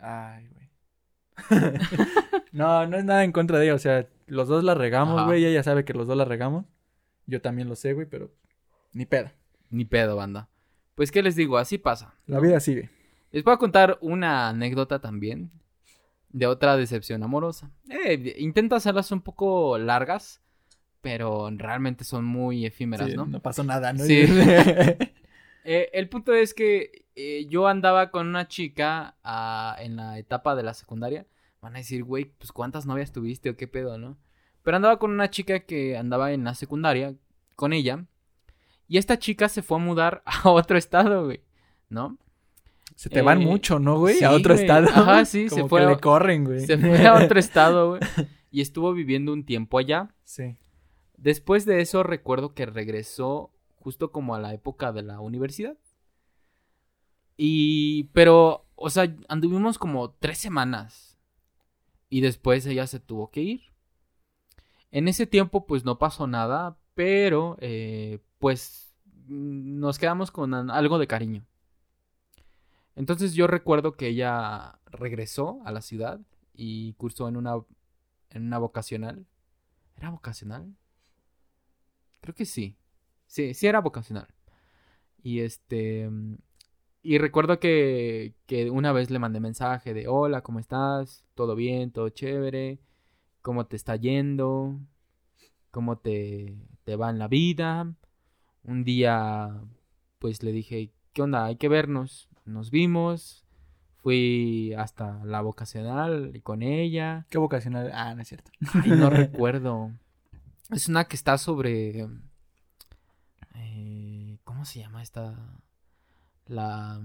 Ay, güey. no, no es nada en contra de ella. O sea, los dos la regamos, Ajá. güey. Ella sabe que los dos la regamos. Yo también lo sé, güey, pero ni pedo. Ni pedo, banda. Pues, ¿qué les digo? Así pasa. La vida sigue. Les voy a contar una anécdota también de otra decepción amorosa. Eh, intento hacerlas un poco largas, pero realmente son muy efímeras, Sí, ¿no? pasó nada, ¿no? Sí. Eh, el punto es que eh, yo andaba con una chica ah, en la etapa de la secundaria. Van a decir, güey, pues cuántas novias tuviste o qué pedo, ¿no? Pero andaba con una chica que andaba en la secundaria con ella. Y esta chica se fue a mudar a otro estado, güey, ¿no? Se te van Eh, mucho, ¿no, güey? sí, a otro güey. estado. Ajá, sí, se Como fue que a- le corren, güey. Se fue a otro estado, güey. Y estuvo viviendo un tiempo allá. Sí. Después de eso recuerdo que regresó justo como a la época de la universidad. Y, pero, o sea, anduvimos como tres semanas. Y después ella se tuvo que ir. En ese tiempo pues no pasó nada, pero eh, pues nos quedamos con algo de cariño. Entonces yo recuerdo que ella regresó a la ciudad y cursó en una, en una vocacional. ¿Era vocacional? Creo que sí. Sí, sí era vocacional. Y este... mm, Y recuerdo que, que una vez le mandé mensaje de, hola, ¿cómo estás? ¿Todo bien? ¿Todo chévere? ¿Cómo te está yendo? ¿Cómo te, te va en la vida? Un día, pues le dije, ¿qué onda? Hay que vernos. Nos vimos. Fui hasta la vocacional y con ella. ¿Qué vocacional? Ah, no es cierto. Ay, no recuerdo. Es una que está sobre... eh, ¿Cómo se llama esta? La...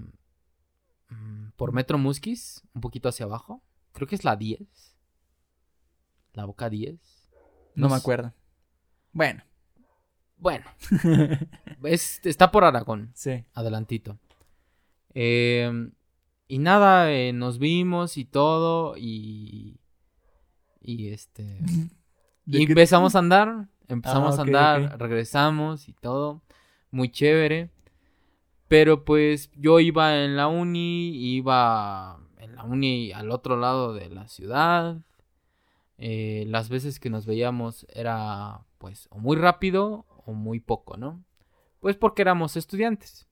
mm, Por Metro Musquis, un poquito hacia abajo. Creo que es la 10. La boca 10. No, me sé. acuerdo. Bueno. Bueno, es, está por Aragón. sí. adelantito. Eh, y nada, eh, nos vimos y todo y y este ¿De y empezamos a andar, empezamos Ah, a andar, regresamos y todo, muy chévere. Pero pues yo iba en la uni, iba en la uni al otro lado de la ciudad. Eh, las veces que nos veíamos era pues o muy rápido o muy poco, ¿no? Pues porque éramos estudiantes.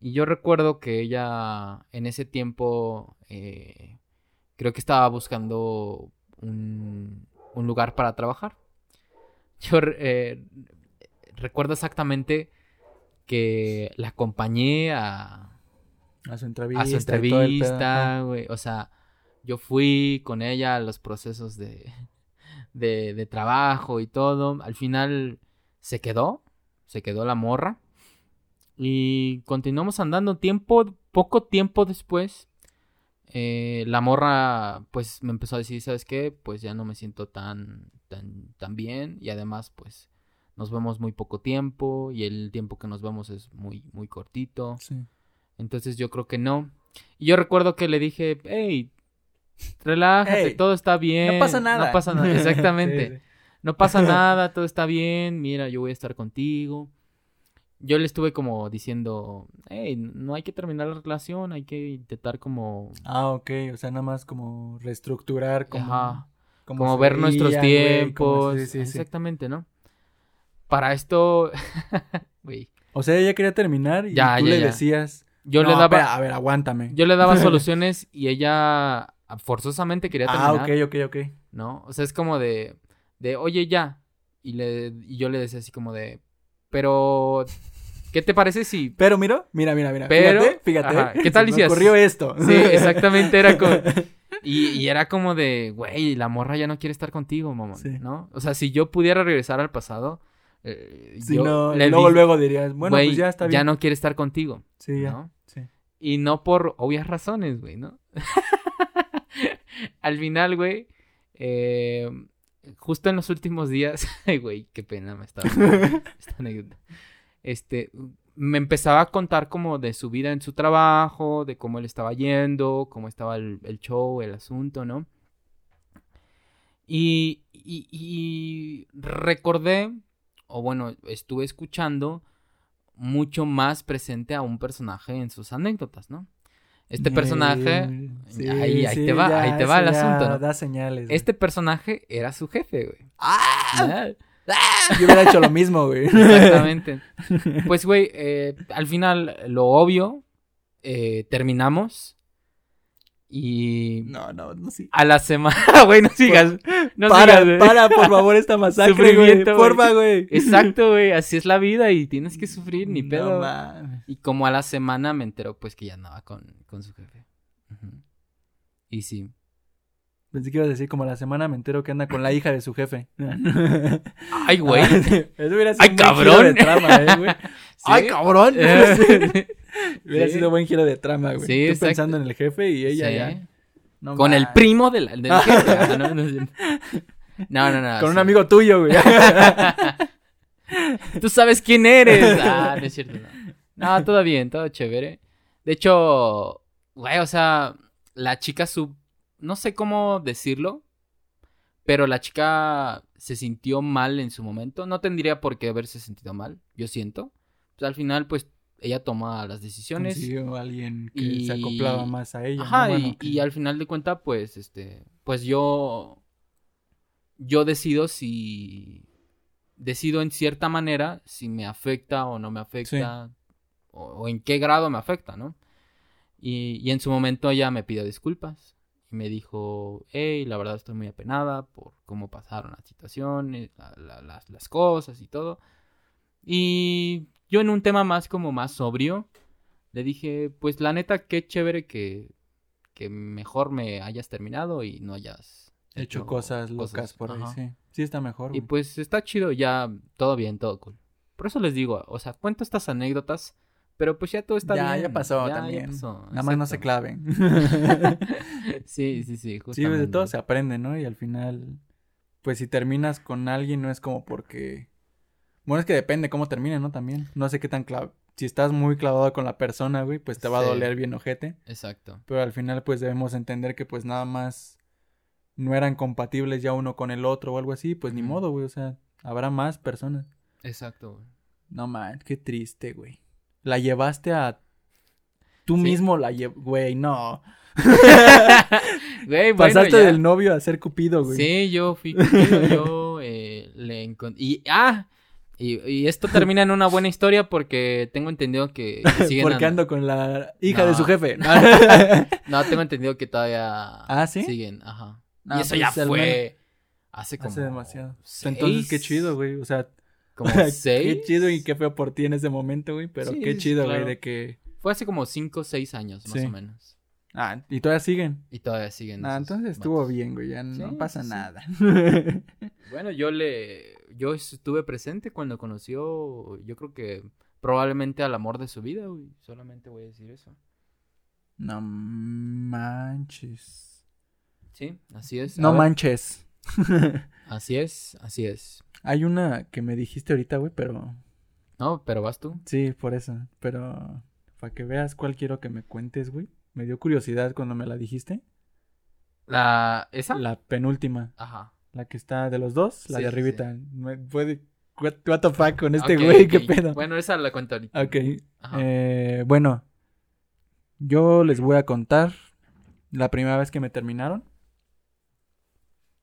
Y yo recuerdo que ella en ese tiempo eh, creo que estaba buscando un, un lugar para trabajar. Yo eh, recuerdo exactamente que la acompañé a, A su entrevista. a su güey. O sea, yo fui con ella a los procesos de, de, de trabajo y todo. Al final se quedó, se quedó la morra. Y continuamos andando tiempo, poco tiempo después. Eh, la morra, pues, me empezó a decir, ¿sabes qué? Pues ya no me siento tan, tan, tan bien. Y además, pues, nos vemos muy poco tiempo. Y el tiempo que nos vemos es muy, muy cortito. Sí. Entonces yo creo que no. Y yo recuerdo que le dije, hey, relájate, todo está bien. No pasa nada. No pasa nada, exactamente. Sí, sí. No pasa nada, todo está bien, mira, yo voy a estar contigo. Yo le estuve como diciendo, hey, no hay que terminar la relación, hay que intentar como, Ah, ok. O sea, nada más como reestructurar, como, Ajá, como como se ver nuestros tiempos. sí, sí, sí. Exactamente, ¿no? Para esto, güey, O sea, ella quería terminar y Ya, tú ya, le ya. decías. yo "No, le daba, espera, a ver, aguántame. yo le daba soluciones y ella forzosamente quería ah, terminar. ok, ok, ok. ¿no? O sea, es como de, de oye, ya. Y, le, y yo le decía así como de, pero, ¿qué te parece si... Pero mira, mira, mira, mira. Pero- fíjate, fíjate. ajá, ¿qué tal si ocurrió esto. Sí, exactamente, era como... Y, y era como de, güey, la morra ya no quiere estar contigo, mamón, Sí. ¿no? O sea, si yo pudiera regresar al pasado, eh, Si yo no, le luego, di- luego dirías, bueno, güey, pues ya está bien. no quiere estar contigo, Sí, ya. ¿no? Sí. Y no por obvias razones, güey, ¿no? Al final, güey, eh, justo en los últimos días, ay, güey, qué pena me estaba esta anécdota. Este, me empezaba a contar como de su vida en su trabajo, de cómo él estaba yendo, cómo estaba el, el show, el asunto, ¿no? Y, y, y recordé, o bueno, estuve escuchando mucho más presente a un personaje en sus anécdotas, ¿no? Este personaje, sí, ahí, ahí te va, ya, ahí te va el asunto, ¿no? Da señales. güey. Este personaje era su jefe, güey. ¡Ah! Ah, Yo hubiera hecho lo mismo, güey. Exactamente. Pues, güey, eh, al final, lo obvio, eh, terminamos. Y No, no, no, sí. a la semana, güey, no sigas. No para, sigas, güey. para, por favor, esta masacre, güey. Porfa, güey. Exacto, güey, así es la vida y tienes que sufrir, ni No pedo. mames. y como a la semana me enteró, pues, que ya andaba con, con su jefe. Y sí. Pensé que ibas a decir como la semana me entero que anda con la hija de su jefe. Ay, güey. Eso hubiera sido Ay, un cabrón. giro de trama, eh, güey. Ay, cabrón. Eh, Hubiera sido buen giro de trama, güey. Sí, Tú exacto. pensando en el jefe y ella ya. No Con el primo del, del jefe. Ah, no, no, no, Con un amigo tuyo, güey. Tú sabes quién eres. Ah, no es cierto. No, no todo bien, todo chévere. De hecho, güey, o sea, la chica sub... No sé cómo decirlo, pero la chica se sintió mal en su momento. No tendría por qué haberse sentido mal, yo siento. Pues al final, pues, ella toma las decisiones. Consiguió a alguien que Y- se acoplaba más a ella. Ajá, ¿no? y, Bueno, que- y al final de cuentas, pues, este, pues yo, yo decido si, decido en cierta manera si me afecta o no me afecta, o, o en qué grado me afecta, ¿no? Y, y en su momento ella me pidió disculpas y me dijo, hey, la verdad estoy muy apenada por cómo pasaron las situaciones, la- la- las, las cosas y todo. Y yo en un tema más como más sobrio, le dije, pues la neta, qué chévere que, que mejor me hayas terminado y no hayas hecho cosas locas por ahí, ajá. sí. Sí, está mejor. Y pues está chido, ya todo bien, todo cool. Por eso les digo, o sea, cuento estas anécdotas, pero pues ya todo está ya, bien. ya pasó ya- ya también. pasó, Nada más no se claven. Sí, sí, sí, sí, güey, de todo se aprende, ¿no? Y al final, pues si terminas con alguien, no es como porque. Bueno, es que depende cómo termine, ¿no? También. No sé qué tan clavo. Si estás muy clavado con la persona, güey, pues te va a doler bien ojete. Exacto. Pero al final, pues debemos entender que, pues nada más no eran compatibles ya uno con el otro o algo así. Pues ni modo, güey. O sea, habrá más personas. Exacto, güey. No man, qué triste, güey. La llevaste a. Tú Sí. mismo la llev... Güey, no. Güey, bueno, Pasaste ya. del novio a ser cupido, güey. Sí, yo fui cupido, yo eh, le encontré... Y, ah, y, y esto termina en una buena historia porque tengo entendido que, que siguen... Porque and- ando con la hija de su jefe. No, tengo entendido que todavía... ¿Ah, sí? Siguen, ajá. No, y eso pues, ya fue... Hace como... Hace demasiado. seis, Entonces, qué chido, güey. O sea, Como qué seis. chido y qué feo por ti en ese momento, güey. Pero Sí, qué chido, güey, de que. Fue hace como cinco o seis años, más Sí. o menos. Ah, y todavía siguen. Y todavía siguen. Ah, entonces estuvo bien, güey. Ya no Sí, pasa nada. Bueno, yo le... Yo estuve presente cuando conoció, yo creo que probablemente al amor de su vida, güey. Solamente voy a decir eso. no manches. Sí, así es. A No ver, manches. Así es, así es. Hay una que me dijiste ahorita, güey, pero. No, pero vas tú. Sí, por eso. Pero. Para que veas cuál quiero que me cuentes, güey. Me dio curiosidad cuando me la dijiste. La... ¿Esa? La penúltima. Ajá. La que está de los dos, la Sí, de sí, arribita. Me puede. What, what the fuck con este güey, qué pedo. Bueno, esa la cuento ahorita. Ok. Ajá. Eh, bueno, yo les voy a contar la primera vez que me terminaron.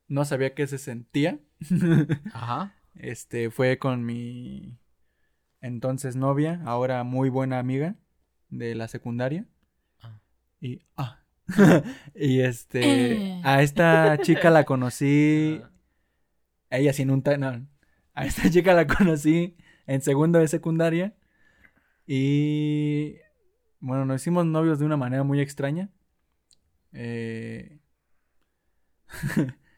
No sabía qué se sentía. Ajá. Este fue con mi entonces novia, ahora muy buena amiga de la secundaria. Ah. Y ah. y este a esta chica la conocí ella sin un no, a esta chica la conocí en segundo de secundaria y bueno, nos hicimos novios de una manera muy extraña. Eh,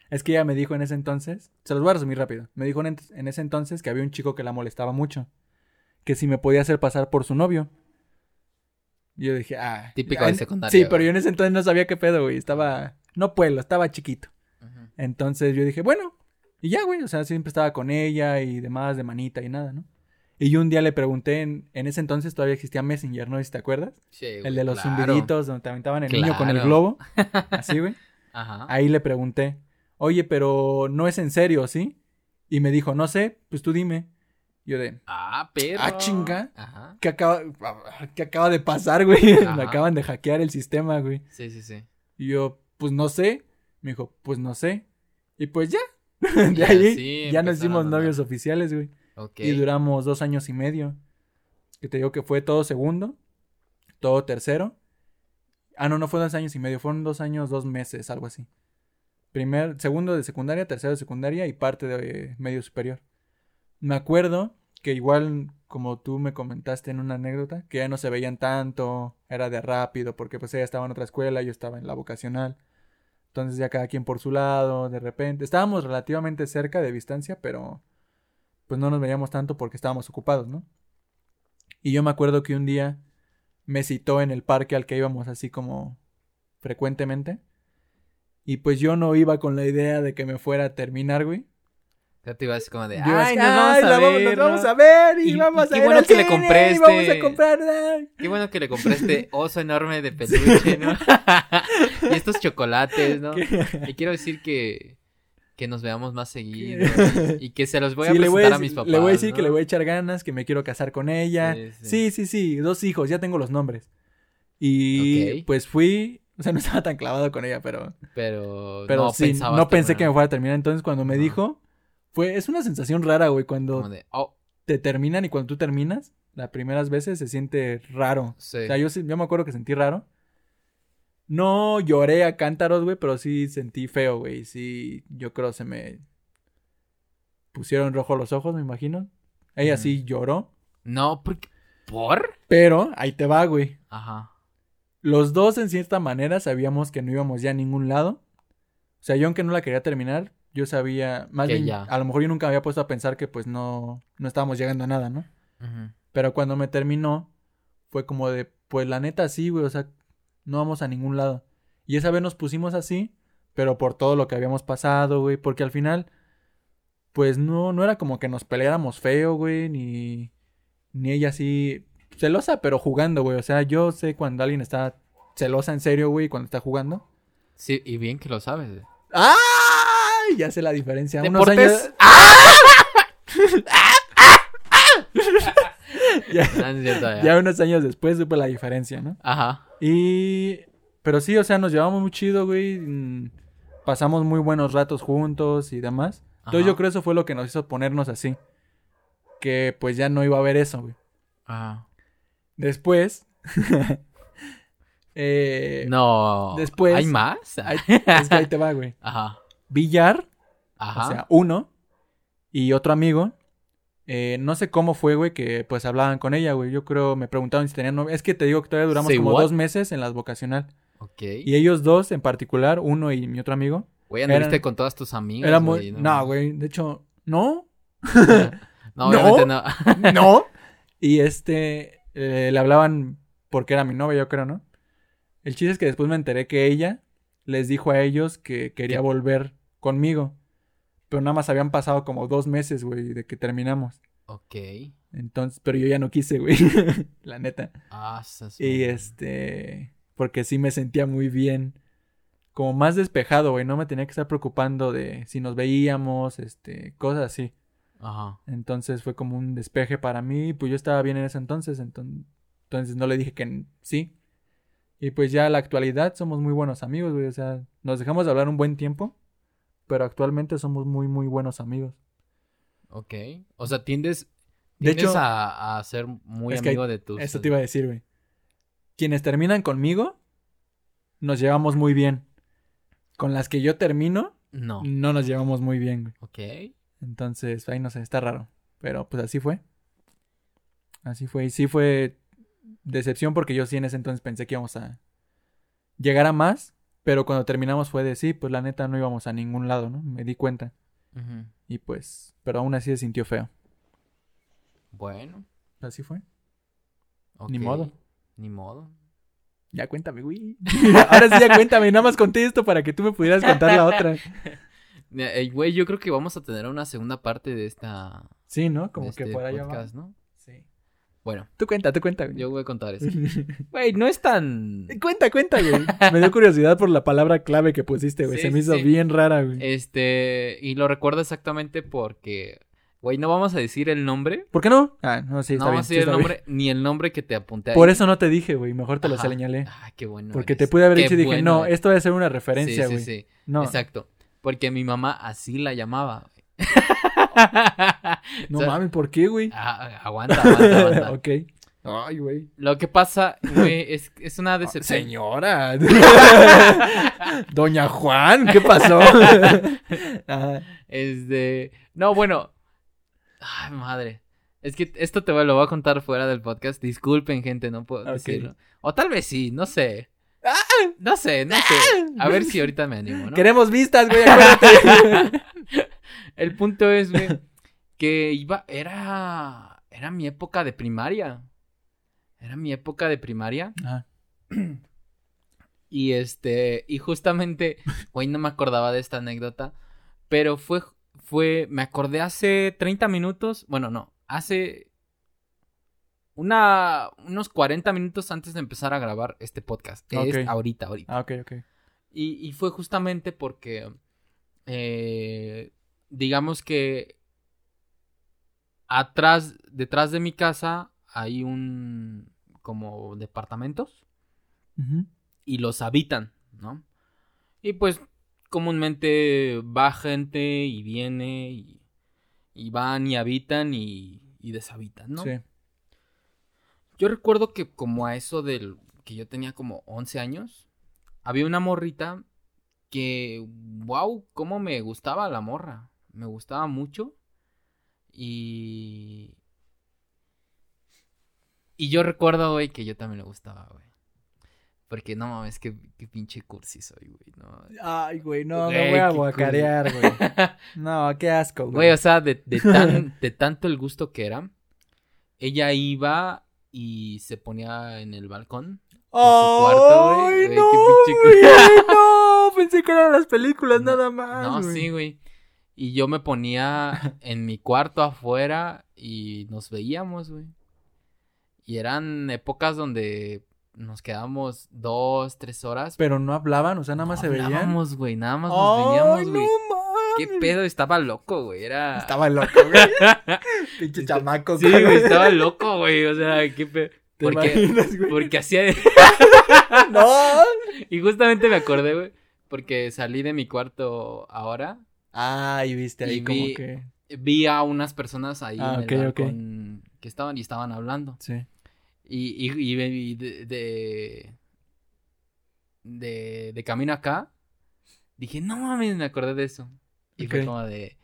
es que ella me dijo en ese entonces, se los voy a resumir rápido, me dijo en, en ese entonces que había un chico que la molestaba mucho, que si me podía hacer pasar por su novio. Y yo dije, ah. Típico de secundaria, Sí, güey. pero yo en ese entonces no sabía qué pedo, güey. Estaba, no puedo, estaba chiquito. Entonces yo dije, bueno, y ya, güey, o sea, siempre estaba con ella y demás, de manita y nada, ¿no? Y yo un día le pregunté, en, en ese entonces todavía existía Messenger, ¿no? Si te acuerdas? Sí, El güey, de los claro. zumbiditos donde te aventaban el niño con el globo. Así, güey. Ajá. Ahí le pregunté, oye, pero no es en serio, ¿sí? Y me dijo, no sé, pues tú dime. Yo de, Ah, perro. Ah, chinga. Ajá. ¿qué acaba, qué acaba de pasar, güey? me acaban de hackear el sistema, güey. Sí, sí, sí. Y yo, pues no sé. Me dijo, pues no sé. Y pues ya. De ahí ya nos hicimos novios oficiales, güey. Ok. Y duramos dos años y medio. Que te digo que fue todo segundo, todo tercero. Ah, no, no fue dos años y medio, fueron dos años, dos meses, algo así. Primer, segundo de secundaria, tercero de secundaria y parte de medio superior. Me acuerdo que igual, como tú me comentaste en una anécdota, que ya no se veían tanto, era de rápido, porque pues ella estaba en otra escuela, yo estaba en la vocacional. Entonces ya cada quien por su lado, de repente. Estábamos relativamente cerca de distancia, pero pues no nos veíamos tanto porque estábamos ocupados, ¿no? Y yo me acuerdo que un día me citó en el parque al que íbamos así como frecuentemente. Y pues yo no iba con la idea de que me fuera a terminar, güey. Ya te iba a decir como de, Yo ay, nos vamos "Ay, a vamos- ver, nos ¿no? vamos a ver y, Y- vamos y qué a ir bueno al que le cine, compré y vamos a comprar ay". Qué bueno que le compré este oso enorme de peluche, ¿no? y estos chocolates, ¿no? Y quiero decir que, que nos veamos más seguido. Y, y que se los voy a Sí, presentar voy a, mis papás. le voy a decir ¿no? que le voy a echar ganas, que me quiero casar con ella. Sí, sí. Sí, dos hijos, ya tengo los nombres. Y pues fui, o sea, no estaba tan clavado con ella, pero Pero, pero no sí, no pensé que me fuera a terminar. Entonces cuando me dijo, fue, es una sensación rara, güey, cuando de, oh, te terminan y cuando tú terminas, las primeras veces se siente raro. sí. O sea, yo, me acuerdo que sentí raro. No lloré a cántaros, güey, pero sí sentí feo, güey. Sí, yo creo se me pusieron rojo los ojos, me imagino. Ella Ujú. sí lloró. No, porque... ¿por? Pero ahí te va, güey. Ajá. Los dos, en cierta manera, sabíamos que no íbamos ya a ningún lado. O sea, yo aunque no la quería terminar, yo sabía, más Que bien, ya. a lo mejor yo nunca me había puesto a pensar que pues no, no estábamos llegando a nada, ¿no? Pero cuando me terminó, fue como de, pues la neta sí, güey, o sea, no vamos a ningún lado. Y esa vez nos pusimos así, pero por todo lo que habíamos pasado, güey, porque al final, pues no, no era como que nos peleáramos feo, güey, ni, ni ella así celosa, pero jugando, güey. O sea, yo sé cuando alguien está celosa en serio, güey, cuando está jugando. Sí, y bien que lo sabes. güey. ¡Ah! Ya sé la diferencia. Unos Deportes. años, ya, No, no es cierto, ya. ya unos años después supe la diferencia, ¿no? Ajá. Y... Pero sí, o sea, nos llevamos muy chido, güey. mm, Pasamos muy buenos ratos juntos y demás. Entonces Ajá. yo creo eso fue lo que nos hizo ponernos así. Que pues ya no iba a haber eso, güey. Ah. Después... eh, No. después- ¿Hay más? ahí- es que ahí te va, güey. Ajá. Billar, Ajá. o sea, uno y otro amigo. eh, no sé cómo fue, güey, que pues hablaban con ella, güey. Yo creo, me preguntaban si tenían novia. Es que te digo que todavía duramos como what? dos meses en las vocacional. ok. Y ellos dos en particular, uno y mi otro amigo, Güey, anduviste eran- con todas tus amigas. era muy... güey, No, güey, de hecho, no, No, obviamente no. no. Y este, eh, le hablaban porque era mi novia, yo creo, ¿no? El chiste es que después me enteré que ella les dijo a ellos que quería volver conmigo. Pero nada más habían pasado como dos meses, güey, de que terminamos. ok. Entonces, pero yo ya no quise, güey. La neta. Ah, esas- Y este, porque sí me sentía muy bien. Como más despejado, güey. No me tenía que estar preocupando de si nos veíamos, este, cosas así. Ajá. Entonces fue como un despeje para mí. Pues yo estaba bien en ese entonces. enton- Entonces no le dije que sí. Y pues ya a la actualidad somos muy buenos amigos, güey. O sea, nos dejamos de hablar un buen tiempo. Pero actualmente somos muy, muy buenos amigos. Ok. O sea, tiendes, De hecho, a, a ser muy que amigo de tus... Eso te iba a decir, güey. Quienes terminan conmigo, nos llevamos muy bien. Con las que yo termino, No. no nos llevamos muy bien, güey. Ok. Entonces, ahí no sé, está raro. Pero pues así fue. Así fue. Y sí fue decepción porque yo sí en ese entonces pensé que íbamos a llegar a más. Pero cuando terminamos fue de sí, pues la neta no íbamos a ningún lado, ¿no? Me di cuenta. Y pues, pero aún así se sintió feo. Bueno. Así fue. Ni modo. Ni modo. Ya cuéntame, güey. Ahora sí ya cuéntame, nada más conté esto para que tú me pudieras contar la otra. Eh, Güey, yo creo que vamos a tener una segunda parte de esta... Sí, ¿no? Como que este por allá va. podcast, ¿no? Sí. Bueno, Tú cuenta, tú cuenta, güey. yo voy a contar eso. Güey, no es tan... Cuenta, cuenta, güey. Me dio curiosidad por la palabra clave que pusiste, güey. Sí, Se me sí, hizo sí. bien rara, güey. Este, y lo recuerdo exactamente porque, güey, no vamos a decir el nombre. ¿Por qué no? Ah, no, sí, no está bien. vamos a sí decir el bien. nombre, ni el nombre que te apunté ahí. Por eso no te dije, güey. Mejor te lo Ajá. señalé. Ah, qué bueno. Porque eres. te pude haber Qué dicho y dije, no, eres. esto debe ser una Sí, referencia, sí, güey. sí. No, Exacto. Porque mi mamá así la llamaba. güey. no O sea, mames, ¿por qué, güey? ah, aguanta, aguanta, aguanta. ok. Ay, güey. Lo que pasa, güey, es, es una Ah, decepción. Señora. Doña Juan, ¿qué pasó? Este. No, bueno. Ay, madre. Es que esto te lo voy a contar fuera del podcast. Disculpen, gente, no puedo decirlo. O tal vez sí, no sé. No sé, no sé. A ver si ahorita me animo, ¿no? Queremos vistas, güey, acuérdate. El punto es, güey, que iba. Era. Era mi época de primaria. Era mi época de primaria. Y este, y justamente, güey, no me acordaba de esta anécdota, pero fue, fue, me acordé hace 30 minutos, bueno, no, hace una, unos 40 minutos antes de empezar a grabar este podcast. Es ahorita, ahorita. Ah, ok, ok. Y, y fue justamente porque, eh, digamos que atrás, detrás de mi casa hay un, como departamentos y los habitan, ¿no? Y pues comúnmente va gente y viene y, y van y habitan y, y deshabitan, ¿no? Sí. Yo recuerdo que como a eso del que yo tenía como 11 años, había una morrita que, wow, cómo me gustaba la morra. Me gustaba mucho. Y... Y yo recuerdo, güey, que yo también le gustaba, güey. Porque no mames, qué, qué pinche cursi soy, güey. No, Ay, güey, no, Güey, me voy a guacarear, güey. No, qué asco, güey. Güey, o sea, de, de, tan, de tanto el gusto que era, ella iba y se ponía en el balcón. cuarto, güey. ¡Ay, Güey, no! qué pinche güey, no! Pensé que eran las películas nada más. No, güey. sí, güey. Y yo me ponía en mi cuarto afuera y nos veíamos, güey. Y eran épocas donde nos quedábamos dos, tres horas. Pero no hablaban, o sea, nada más No se veían. hablábamos, güey, nada más nos veíamos, ¡Ay, güey. no ¿Qué pedo? Estaba loco, güey. Era. Estaba loco, güey. Pinche chamaco, Sí, güey, estaba loco, güey. O sea, qué pedo. ¿Te Porque, imaginas, güey? porque hacía. ¡No! y justamente me acordé, güey. Porque salí de mi cuarto ahora. Ah, y viste ahí Y como vi- que... Vi a unas personas ahí Ah, en el que estaban y estaban hablando. Sí. Y, y, y de, y de, de, de, de camino acá, dije, no mames, me acordé de eso. Y fue como de,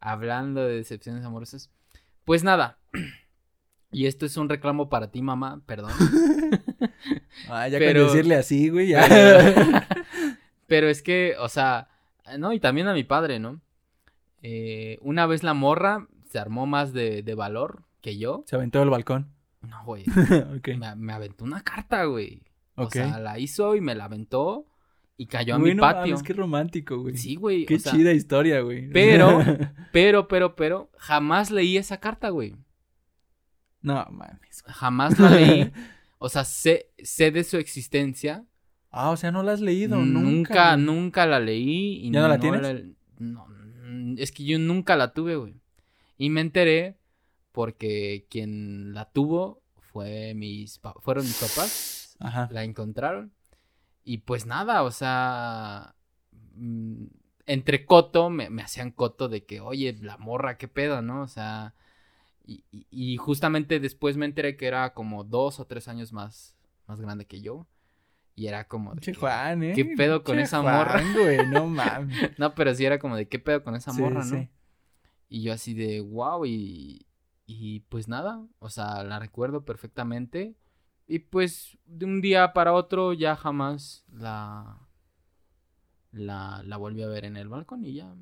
hablando de decepciones amorosas. Pues nada. Y esto es un reclamo para ti, mamá, perdón. Ah, ya Pero- con decirle así, güey, ya. Pero, pero es que, o sea, no, y también a mi padre, ¿no? Eh, una vez la morra se armó más de, de valor que yo. Se aventó del balcón. No, güey. ok. Me, me aventó una carta, güey. O Ok. sea, la hizo y me la aventó y cayó a mi no patio. mames, qué romántico, güey. Sí, güey. Qué o sea, chida historia, güey. pero- Pero, pero, pero, jamás leí esa carta, güey. no mames. Jamás la leí. O sea, sé, sé de su existencia. Ah, o sea, no la has leído nunca, nunca. nunca, la leí. Y ¿Ya no la tienes? no, mm, es que yo nunca la tuve, güey. Y me enteré porque quien la tuvo fue mis, fueron mis papás. Ajá. la encontraron. Y pues nada, o sea, mm, entre coto, me, me hacían coto de que, oye, la morra, qué pedo, ¿no? O sea, y, y- y justamente después me enteré que era como dos o tres años más, más grande que yo. Y era como de Pinche que- Juan, ¿eh? ¿qué pedo con esa Juan, morra? güey, no mames. No, pero sí era como de qué pedo con esa Sí, morra, ¿no? sí. Y yo así de, wow, y, y pues nada, o sea, la recuerdo perfectamente. Y pues de un día para otro ya jamás la, la, la volví a ver en el balcón y ya,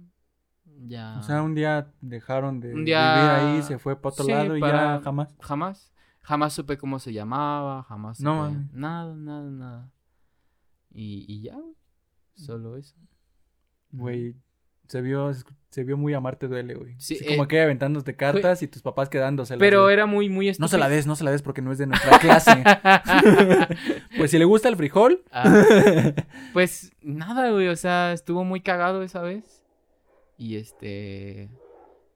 ya, O sea, un día dejaron de Un día- vivir ahí, se fue para otro Sí, lado y para- ya jamás. jamás, jamás supe cómo se llamaba, jamás No supe mames. nada, nada, nada. Y, y ya, güey, solo eso. Güey, se vio, se vio muy amarte duele, güey. Sí, Así como eh, que aventándote cartas y tus papás quedándoselas. Pero güey. era muy, muy No se la estúpido. des, no se la des porque no es de nuestra clase. pues si le gusta el frijol. Ah, Pues nada, güey, o sea, estuvo muy cagado esa vez. Y este.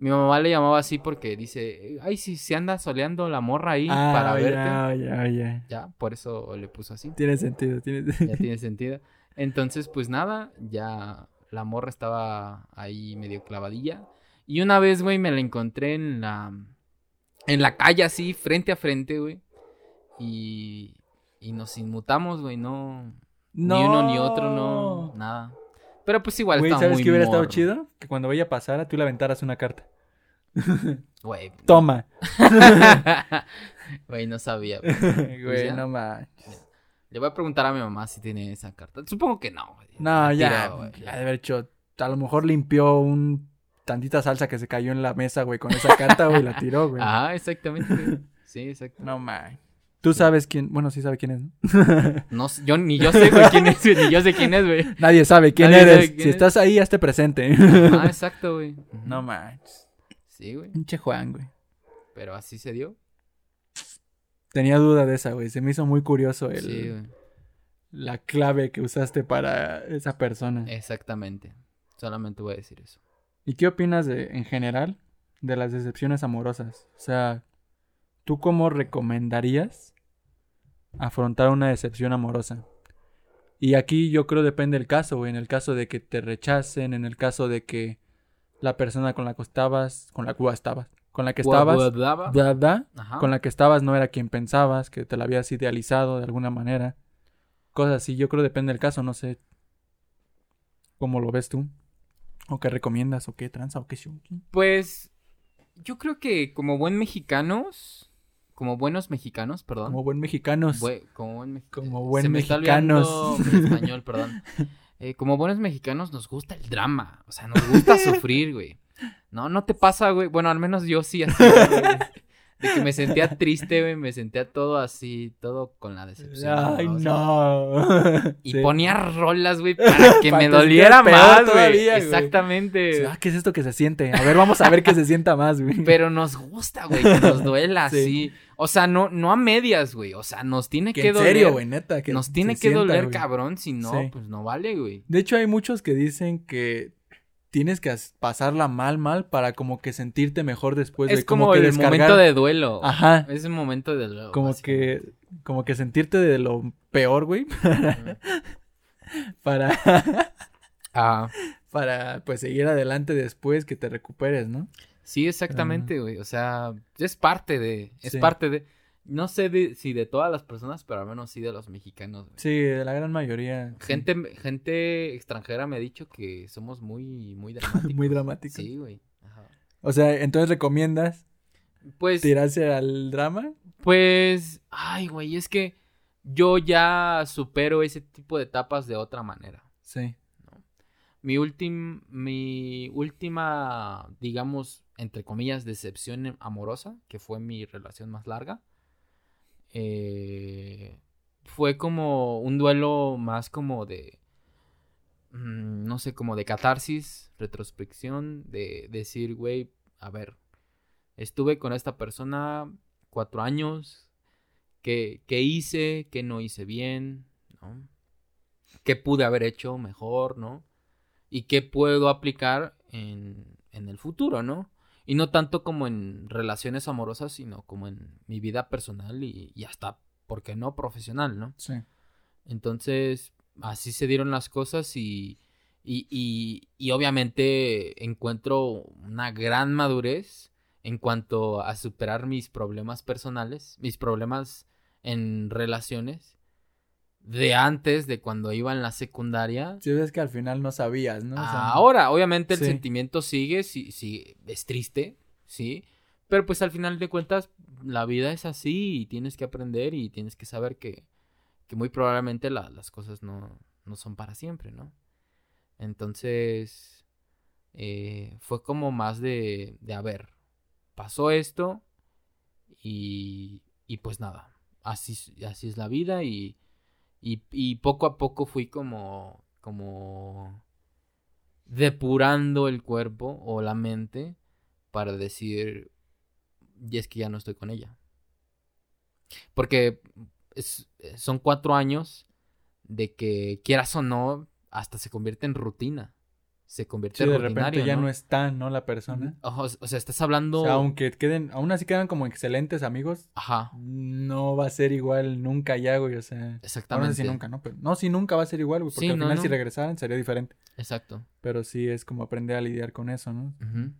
Mi mamá le llamaba así porque dice: Ay, si se anda soleando la morra ahí para Ah, verte. ya, ya, ya. Ya, por eso le puso así. Tiene sentido, tiene Ya tiene sentido. Entonces, pues nada, ya la morra estaba ahí medio clavadilla. Y una vez, güey, me la encontré en la. En la calle, así, frente a frente, güey. Y. Y nos inmutamos, güey, no. Ni uno ni otro, no. Nada. Pero pues igual Güey, ¿sabes muy qué hubiera estado chido? Que cuando ella pasara, tú le aventaras una carta. Güey. Toma. Güey, no sabía. güey. Ya. no más. Le voy a preguntar a mi mamá si tiene esa carta. Supongo que no, güey. No, ya. ya de haber hecho. A lo mejor limpió un tantita salsa que se cayó en la mesa, güey, con esa carta, güey, la tiró, güey. Ajá, exactamente. güey. Sí, exacto. No man. Tú sabes quién, bueno, sí sabe quién es, ¿no? No, sé- yo ni yo sé, güey, quién es, güey, ni yo sé quién es, güey. Nadie sabe quién Nadie eres. sabe quién si es. estás ahí, hazte presente. Ah, exacto, güey. No manches. Sí, güey. Pinche Juan, güey. Pero así se dio. Tenía duda de esa, güey. Se me hizo muy curioso el, Sí, la clave que usaste para esa persona. Exactamente. Solamente voy a decir eso. ¿Y qué opinas de, en general, de las decepciones amorosas? O sea, ¿tú cómo recomendarías afrontar una decepción amorosa? Y aquí yo creo depende del caso, güey. En el caso de que te rechacen, en el caso de que la persona con la que estabas, con la que estabas, con la que estabas, Guadaba. Ajá. con la que estabas no era quien pensabas, que te la habías idealizado de alguna manera. Cosas así, yo creo depende del caso, no sé cómo lo ves tú. O qué recomiendas, o qué tranza, o qué show. Pues yo creo que como buen mexicanos, como buenos mexicanos, perdón. Como buen mexicanos. Bue- como buen, Como eh, buen se me está mexicanos. olvidando mi español, perdón. Eh, como buenos mexicanos nos gusta el drama, o sea, nos gusta sufrir, güey. No, no te pasa, güey. Bueno, al menos yo sí así, güey. De que me sentía triste, güey, me sentía todo así, todo con la decepción. Ay, ¿no? O sea, no. Y Sí. ponía rolas, güey, para que Para me que doliera más, güey. Exactamente. Ah, ¿qué es esto que se siente? A ver, vamos a ver qué se sienta más, güey. Pero nos gusta, güey, que nos duela Sí. así. O sea, no, no a medias, güey. O sea, nos tiene que, Que en doler. serio, güey, neta. Que nos tiene que sienta, doler, güey. cabrón. Si no, Sí. pues no vale, güey. De hecho, hay muchos que dicen que tienes que as- pasarla mal, mal para como que sentirte mejor después es de como, que el descargar- momento de duelo. Ajá. Es el momento de duelo. Como que como que sentirte de lo peor, güey, para Ah, para pues seguir adelante después que te recuperes, ¿no? sí, exactamente, güey. O sea, es parte de. Es Sí. parte de. No sé de- si de todas las personas, pero al menos sí de los mexicanos. güey. Sí, de la gran mayoría. sí. Gente, gente extranjera me ha dicho que somos muy, muy dramáticos. muy dramático. Sí, güey. Ajá. O sea, entonces recomiendas Pues, tirarse al drama? pues, ay, güey, es que yo ya supero ese tipo de etapas de otra manera. Sí. Mi, ultim, mi última, digamos, entre comillas, decepción amorosa, que fue mi relación más larga, eh, fue como un duelo más como de, mm, no sé, como de catarsis, retrospección, de decir, güey, a ver, estuve con esta persona cuatro años, ¿qué, qué hice? ¿Qué no hice bien? ¿no? ¿Qué pude haber hecho mejor? ¿no? y qué puedo aplicar en, en el futuro, ¿no? Y no tanto como en relaciones amorosas, sino como en mi vida personal y, y hasta, ¿por qué no?, profesional, ¿no? Sí. Entonces, así se dieron las cosas y, y, y, y obviamente encuentro una gran madurez en cuanto a superar mis problemas personales, mis problemas en relaciones de antes, de cuando iba en la secundaria. Sí, ves que al final no sabías, ¿no? O sea, Ahora, obviamente el Sí. sentimiento sigue, sí, sí, es triste, sí, pero pues al final de cuentas la vida es así y tienes que aprender y tienes que saber que, que muy probablemente la- las cosas no, no son para siempre, ¿no? Entonces, eh, fue como más de, de, a ver, pasó esto y, y pues nada, así, es- así es la vida y, y, y poco a poco fui como, como depurando el cuerpo o la mente para decir, y es que ya no estoy con ella. Porque es- son cuatro años de que quieras o no, hasta se convierte en rutina. Se convierte sí, en de repente ya ¿no? no está, ¿no? La persona. O sea, estás hablando... O sea, aunque queden, aún así quedan como excelentes amigos, Ajá, no va a ser igual nunca ya, güey, o sea... Bueno, no exactamente. sé si nunca, ¿no? Pero, no, sí, nunca va a ser igual, güey, porque Sí, al no, final si regresaran sería diferente. Exacto. Pero sí es como aprender a lidiar con eso, ¿no? Ujú.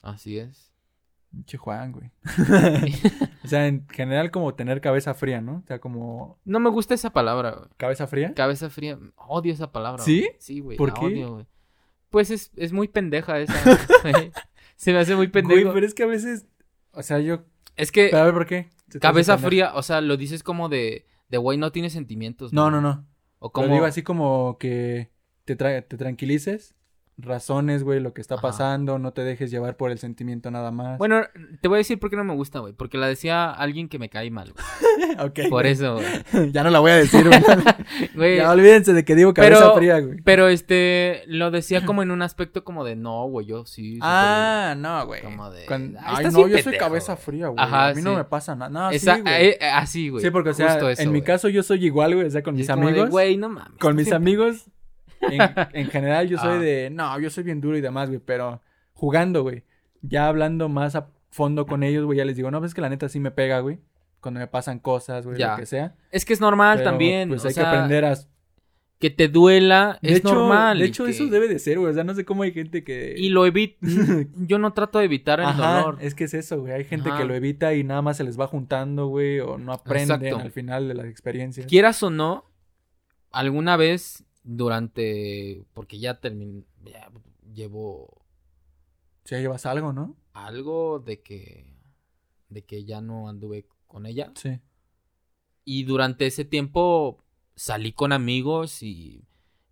Así es. Pinche Juan, güey. o sea, en general como tener cabeza fría, ¿no? O sea, como... No me gusta esa palabra, güey. ¿Cabeza fría? Cabeza fría. Odio esa palabra. ¿Sí? güey. Sí, güey. ¿Por la qué? odio, güey. Pues es, es muy pendeja esa. güey. Se me hace muy Güey, pendejo. pero es que a veces... O sea, yo... Es que Pero a ver, ¿por qué? Cabeza fría, o sea, lo dices como de, de güey, no tiene sentimientos. No, no, no. O Como... como... digo así como que te, tra- te tranquilices, razones, güey, lo que está Ajá. pasando, no te dejes llevar por el sentimiento nada más. Bueno, te voy a decir por qué no me gusta, güey. Porque la decía alguien que me cae mal, güey. ok. Por eso, güey. ya no la voy a decir, güey. Güey, ya olvídense de que digo cabeza Pero- fría, güey. Pero este, lo decía como en un aspecto como de, no, güey, yo sí. Ah, no, güey. Como de, "Ay, no, yo soy cabeza güey". fría, güey. Ajá, a mí no me pasa nada. No, Esa- sí, güey. eh, eh, así, güey. sí, porque, o sea, Justo eso, en mi caso yo soy igual, güey. O sea, con mis amigos. Güey, no mames. con mis amigos, en, en general yo soy Ah. de, no, yo soy bien duro y demás, güey, pero jugando, güey, ya hablando más a fondo con ellos, güey, ya les digo, no, ves que la neta sí me pega, güey, cuando me pasan cosas, güey, lo que sea. Es que es normal Pero, también. Pues o hay sea, que aprender a... que te duela De es hecho, normal. de hecho que- eso debe de ser, güey, o sea, no sé cómo hay gente que... Y lo evito. Yo no trato de evitar el Ajá, dolor. es que es eso, güey, hay gente Ajá. que lo evita y nada más se les va juntando, güey, o no aprenden Exacto. al final de las experiencias. Quieras o no, alguna vez durante. Porque ya terminé. Ya llevo Si ya llevas algo, ¿no? algo de que. de que ya no anduve con ella. Sí. Y durante ese tiempo salí con amigos y,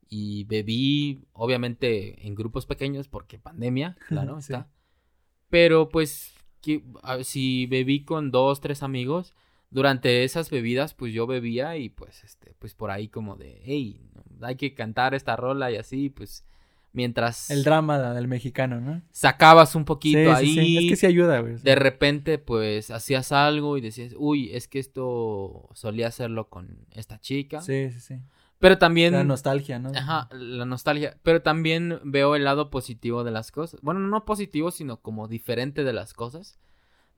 y bebí, obviamente en grupos pequeños porque pandemia, claro, Sí. está. Pero pues que- a- si bebí con dos, tres amigos, durante esas bebidas pues yo bebía y pues este, pues por ahí como de, hey, hay que cantar esta rola y así, pues mientras El drama del mexicano, ¿no? sacabas un poquito Sí, ahí. sí, sí. Es que sí ayuda, güey. De repente, pues, hacías algo y decías, uy, es que esto solía hacerlo con esta chica. Sí, sí, sí. Pero también... La nostalgia, ¿no? Ajá, la nostalgia. Pero también veo el lado positivo de las cosas. Bueno, no positivo, sino como diferente de las cosas.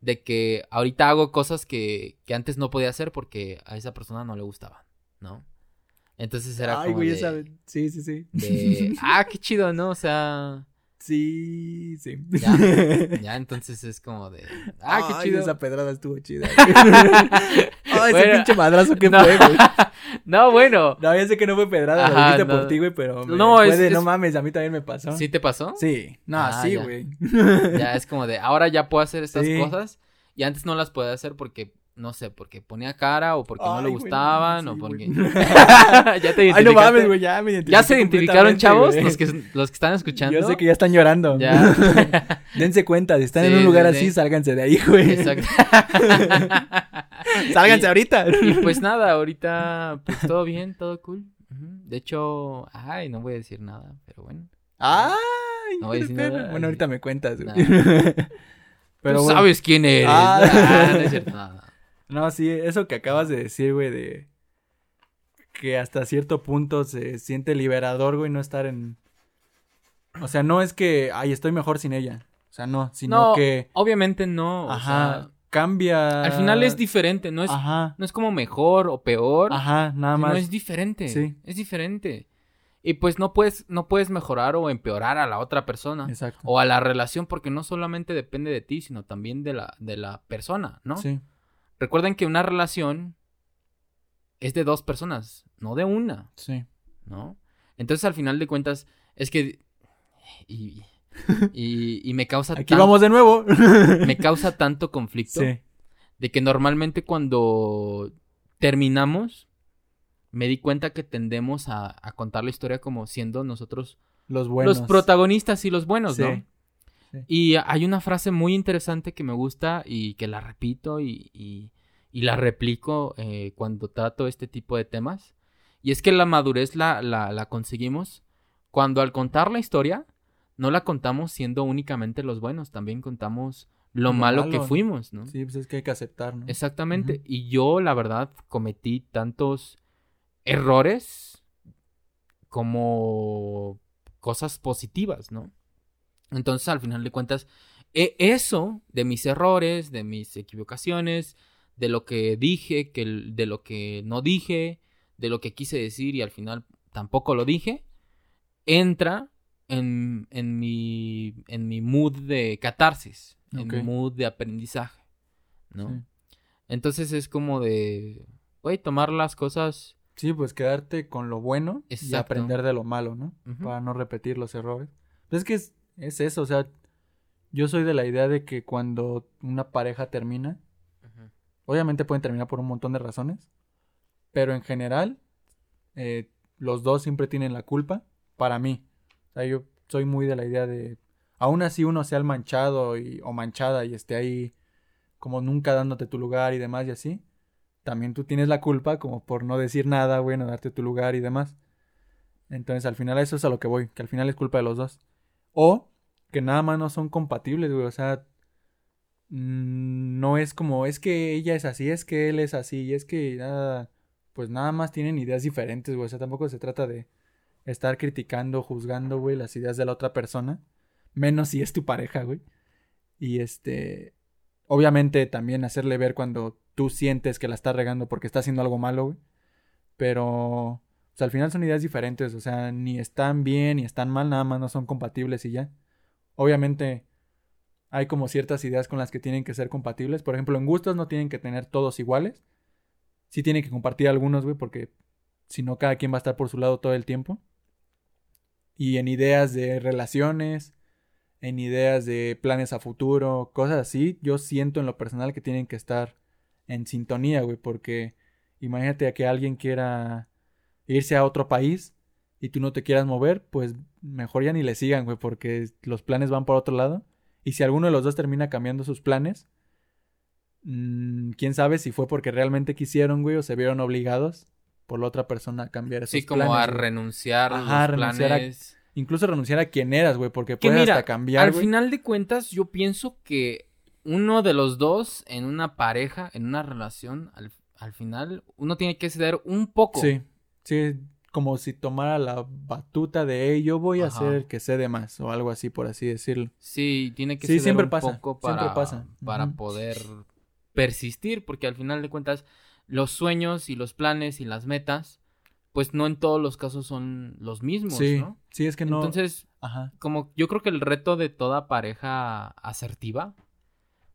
De que ahorita hago cosas que, que antes no podía hacer porque a esa persona no le gustaban, ¿no? Entonces era Ay, como güey, de, esa... Sí, sí, sí. de, ah, qué chido, ¿no? O sea, Sí, sí. Ya. ya entonces es como de, ah, qué Ay, chido. esa pedrada estuvo chida. Ay, ese Bueno, pinche madrazo que no. fue, güey. No, bueno. No, ya sé que no fue pedrada, lo Ajá, dijiste no. por ti, güey, pero me No, es- de, es- no mames, a mí también me pasó. ¿Sí te pasó? Sí, no, Ah, sí, ya. güey. Ya es como de, ahora ya puedo hacer estas Sí. cosas y antes no las podía hacer porque, no sé, porque ponía cara o porque no le gustaban sí, o porque... ya te Ay, no mames, güey, ya me ¿Ya se identificaron, chavos? Los que, los que están escuchando. Yo sé que ya están llorando. Ya. Dense cuenta, si están en un lugar sí, así, sí. sálganse de ahí, güey. Exacto. Sálganse Y- ahorita. Y pues nada, ahorita pues todo bien, todo cool. De hecho, ay, no voy a decir nada, pero bueno. Ay, No voy a decir nada. Bueno, ahorita me cuentas. Nah. Pero Tú bueno. sabes quién eres. Ah. No es cierto, no, no. No, sí, eso que acabas de decir, güey, de que hasta cierto punto se siente liberador, güey, no estar en... O sea, no es que, ay, estoy mejor sin ella. O sea, no, sino No, que... Obviamente no. o Ajá, sea, cambia... al final es diferente, no es, Ajá, no es como mejor o peor. ajá, nada más. es diferente. Sí. Es diferente. Y pues no puedes, no puedes mejorar o empeorar a la otra persona. Exacto. O a la relación, porque no solamente depende de ti, sino también de la, de la persona, ¿no? Sí, Recuerden que una relación es de dos personas, no de una, sí. ¿no? Entonces, al final de cuentas, es que. Y, y, y me causa. Aquí tan- vamos de nuevo. Me causa tanto conflicto sí, de que normalmente cuando terminamos, me di cuenta que tendemos a, a contar la historia como siendo nosotros los buenos. los protagonistas y los buenos, Sí, ¿no? Sí. Y hay una frase muy interesante que me gusta y que la repito y, y- y la replico eh, cuando trato este tipo de temas. Y es que la madurez la, la, la conseguimos cuando al contar la historia no la contamos siendo únicamente los buenos, también contamos lo, Lo malo, que fuimos, ¿no? Sí, pues es que hay que aceptar, ¿no? Exactamente. Y yo, la verdad, cometí tantos errores como cosas positivas, ¿no? Entonces, al final de cuentas, e- eso de mis errores, de mis equivocaciones, de lo que dije, que, de lo que no dije, de lo que quise decir y al final tampoco lo dije, entra en, en, mi, en mi mood de catarsis, en mi mood de aprendizaje, ¿no? Sí. Entonces es como de, güey, tomar las cosas. Sí, pues quedarte con lo bueno y aprender de lo malo, ¿no? Para no repetir los errores. Pues es que es, es eso, o sea, yo soy de la idea de que cuando una pareja termina, obviamente pueden terminar por un montón de razones, pero en general, eh, los dos siempre tienen la culpa, para mí. O sea, yo soy muy de la idea de, aún así uno sea el manchado y, o manchada y esté ahí como nunca dándote tu lugar y demás y así, también tú tienes la culpa como por no decir nada, güey, no darte tu lugar y demás. Entonces al final eso es a lo que voy, que al final es culpa de los dos. O que nada más no son compatibles, güey, o sea, mm, no es como, es que ella es así, es que él es así, y es que nada, pues nada más tienen ideas diferentes, güey, o sea, tampoco se trata de estar criticando, juzgando, güey, las ideas de la otra persona, menos si es tu pareja, güey. Y este, obviamente también hacerle ver cuando tú sientes que la está regando porque está haciendo algo malo, güey. Pero, pues al final son ideas diferentes, o sea, ni están bien ni están mal, nada más no son compatibles y ya. Obviamente hay como ciertas ideas con las que tienen que ser compatibles. Por ejemplo, en gustos no tienen que tener todos iguales. Sí tienen que compartir algunos, güey, porque si no cada quien va a estar por su lado todo el tiempo. Y en ideas de relaciones, en ideas de planes a futuro, cosas así, yo siento en lo personal que tienen que estar en sintonía, güey, porque imagínate que alguien quiera irse a otro país y tú no te quieras mover, pues mejor ya ni le sigan, güey, porque los planes van por otro lado. Y si alguno de los dos termina cambiando sus planes, mmm, quién sabe si fue porque realmente quisieron, güey, o se vieron obligados por la otra persona a cambiar esos Sí, como planes, a güey. renunciar a Ajá, los renunciar a- planes. Incluso renunciar a quien eras, güey, porque Que puedes mira, hasta cambiar, Al güey. final de cuentas, yo pienso que uno de los dos en una pareja, en una relación, al, al final, uno tiene que ceder un poco. Sí, sí, como si tomara la batuta de, hey, yo voy a ser el que cede más, o algo así, por así decirlo. Sí, tiene que Sí, ceder siempre un pasa, poco siempre para, pasa. para poder persistir, porque al final de cuentas, los sueños y los planes y las metas, pues no en todos los casos son los mismos, Sí, ¿no? sí, es que no. Entonces, Ajá. como yo creo que el reto de toda pareja asertiva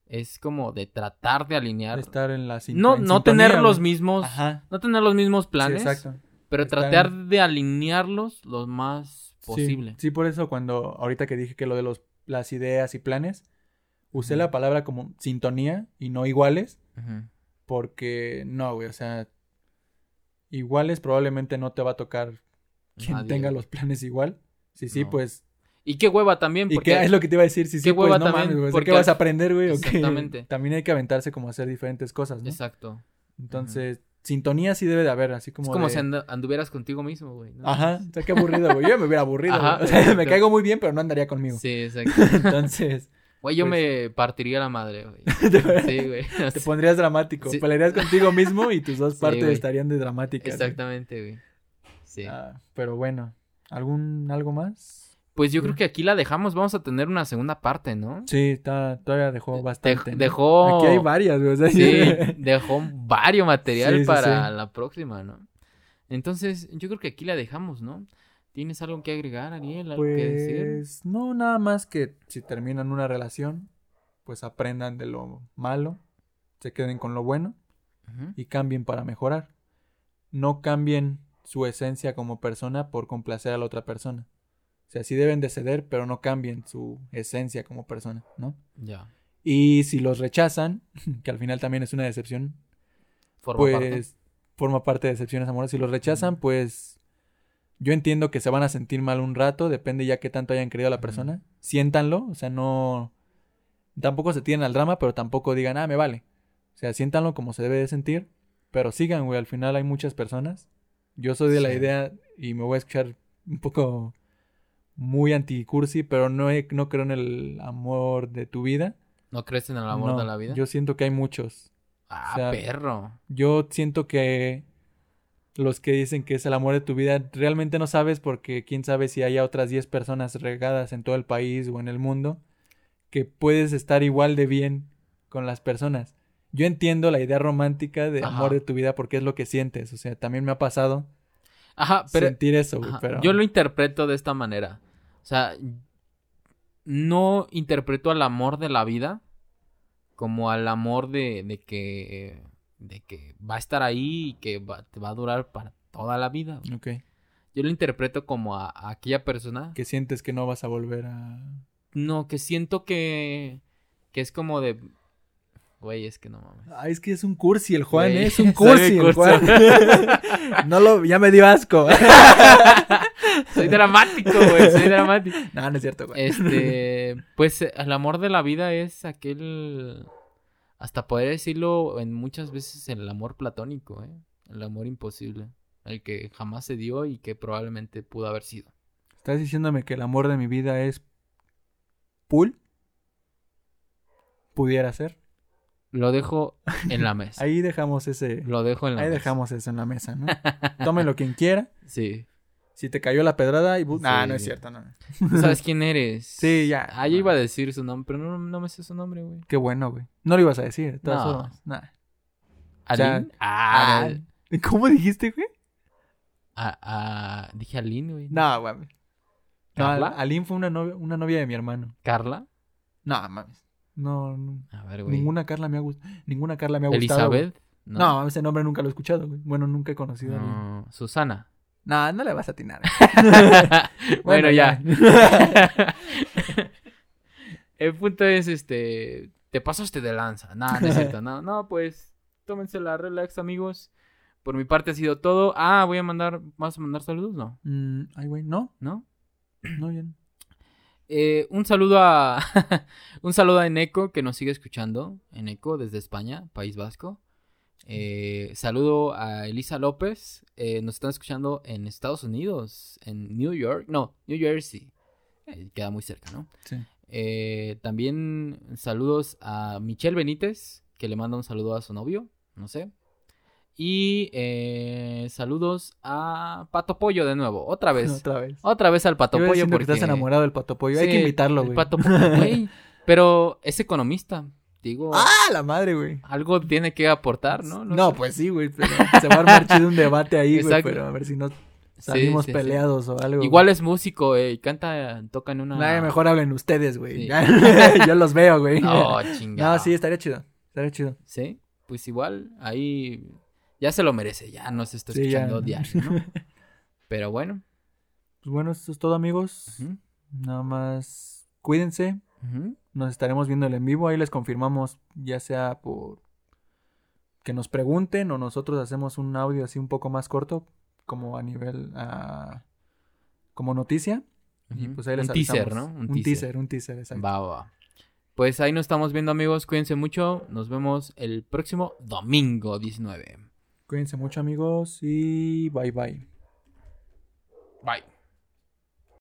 es como de tratar de alinear, Estar en la no, no tener los mismos, Ajá. no tener los mismos Sí, planes, exacto. Pero tratar de alinearlos lo más posible. Sí, por eso cuando ahorita que dije que lo de los las ideas y planes, usé la palabra como sintonía y no iguales, porque no, güey, o sea, iguales probablemente no te va a tocar quien Nadie. tenga los planes igual. Sí, sí, No. pues Y qué hueva también, Y porque que es lo que te iba a decir, sí, sí, qué pues hueva no también, mames, porque ¿qué vas a aprender, güey? ¿O qué? Exactamente. También hay que aventarse como a hacer diferentes cosas, ¿no? Exacto. Entonces, sintonía sí debe de haber, así como es como de- si anduvieras contigo mismo, güey. ¿no? Ajá, o sea, qué aburrido, güey. Yo me hubiera aburrido, Ajá. O sea, me caigo muy bien, pero no andaría conmigo. Sí, exacto. Entonces, Güey, yo Pues- me partiría la madre, güey. te, Sí, güey. te pondrías dramático. Sí. Pelearías contigo mismo y tus dos Sí, partes güey. estarían de dramáticas. güey. Exactamente, güey. Sí. Ah, pero bueno, ¿algún algo más? Pues yo creo que aquí la dejamos. Vamos a tener una segunda parte, ¿no? Sí, todavía dejó bastante. Aquí hay varias, güey. o sea, Sí, dejó varios material Sí, para sí. la próxima, ¿no? Entonces, yo creo que aquí la dejamos, ¿no? ¿Tienes algo que agregar, Ariel? ¿Algo que decir? Pues no, nada más que si terminan una relación, pues aprendan de lo malo, se queden con lo bueno y cambien para mejorar. No cambien su esencia como persona por complacer a la otra persona. O sea, sí deben de ceder, pero no cambien su esencia como persona, ¿no? Ya. Y si los rechazan, que al final también es una decepción, Forma pues parte. forma parte de decepciones amorosas. Si los rechazan, pues yo entiendo que se van a sentir mal un rato, depende ya qué tanto hayan querido a la persona. Siéntanlo, o sea, no tampoco se tienen al drama, pero tampoco digan, "Ah, me vale." O sea, siéntanlo como se debe de sentir, pero sigan, güey, al final hay muchas personas. Yo soy de la idea y me voy a escuchar un poco muy anticursi, pero no he- no creo en el amor de tu vida. ¿No crees en el amor No, de la vida? Yo siento que hay muchos. Ah, o sea, perro. Yo siento que los que dicen que es el amor de tu vida realmente no sabes porque quién sabe si haya otras 10 personas regadas en todo el país o en el mundo que puedes estar igual de bien con las personas. Yo entiendo la idea romántica de Ajá. amor de tu vida porque es lo que sientes, o sea, también me ha pasado Ajá, pero sentir eso, Ajá, pero Yo lo interpreto de esta manera. O sea, no interpreto al amor de la vida como al amor de, de que de que va a estar ahí y que va- te va a durar para toda la vida. Ok, Yo lo interpreto como a, a aquella persona. que sientes que no vas a volver a No, que siento que que es como de güey, es que no mames. Ay, es que es un cursi el Juan, Güey, ¿eh? es un cursi el. Juan. no lo ya me dio asco. Soy dramático, güey, soy dramático. no, no es cierto, güey. Este, pues el amor de la vida es aquel, hasta poder decirlo en muchas veces el amor platónico, ¿eh? El amor imposible, el que jamás se dio y que probablemente pudo haber sido. ¿Estás diciéndome que el amor de mi vida es pool? Pudiera ser. Lo dejo en la mesa. Ahí dejamos ese. Lo dejo en la Ahí mesa. dejamos eso en la mesa, ¿no? Tómenlo quien quiera. Sí. Si te cayó la pedrada y... Sí. Nah, no es cierto, no. ¿Tú sabes quién eres? Sí, ya. Ah, yo iba a decir su nombre, pero no, no me sé su nombre, güey. Qué bueno, güey. No lo ibas a decir, de todas No. formas. Nah. sea, ¿Aline? Ah, Ah, ¿Cómo dijiste, güey? ah, ah, dije Aline, güey. No, güey. No, ¿Carla? Aline fue una novia, una novia de mi hermano. ¿Carla? No, mames. No, no. A ver, güey. Ninguna Carla me ha gustado. Ninguna Carla me ha gustado. güey. ¿Elizabeth? No. ese nombre nunca lo he escuchado, güey. Bueno, nunca he conocido a alguien. No, Susana. No, no le vas a atinar. bueno, ya. El punto es, este, te pasaste de lanza. No, no es cierto, no, no, pues, tómense la relax, amigos. Por mi parte ha sido todo. Ah, voy a mandar, ¿vas a mandar saludos? No, Mm, ay, güey, no, ¿no? no, bien. Eh, un saludo a un saludo a Eneco que nos sigue escuchando. Eneco desde España, País Vasco. Eh, saludo a Elisa López. eh, nos están escuchando en Estados Unidos, en New York, no, New Jersey. Eh, queda muy cerca, ¿no? Sí. Eh, también saludos a Michelle Benítez, que le manda un saludo a su novio, no sé. Y eh, saludos a Pato Pollo de nuevo, otra vez. Otra vez. Otra vez al Pato Pollo porque que estás enamorado del pato pollo. Hay que invitarlo, güey. Pato Pollo, güey. Pero es economista, digo, ¡Ah, la madre, güey! algo tiene que aportar, ¿no? No, sé. pues sí, güey. Pero se va a armar chido un debate ahí, güey. Pero a ver si no salimos sí, sí. peleados o algo. Igual es músico, eh, y canta, toca en una. Ay, mejor hablen ustedes, güey. Yo los veo, güey. Oh, chingado. no, sí, estaría chido. Estaría chido. Sí, pues igual, ahí ya se lo merece, ya nos está Sí, escuchando diario, ¿no? Pero bueno. Pues bueno, esto es todo, amigos. Nada más cuídense. Nos estaremos viendo en vivo. Ahí les confirmamos, ya sea por que nos pregunten o nosotros hacemos un audio así un poco más corto, como a nivel, ah, como noticia. Y pues ahí les Un teaser. ¿no? Un, teaser. un teaser, exacto. Va, va. Pues ahí nos estamos viendo, amigos. Cuídense mucho. Nos vemos el próximo domingo 19. Cuídense mucho, amigos, y bye bye. Bye.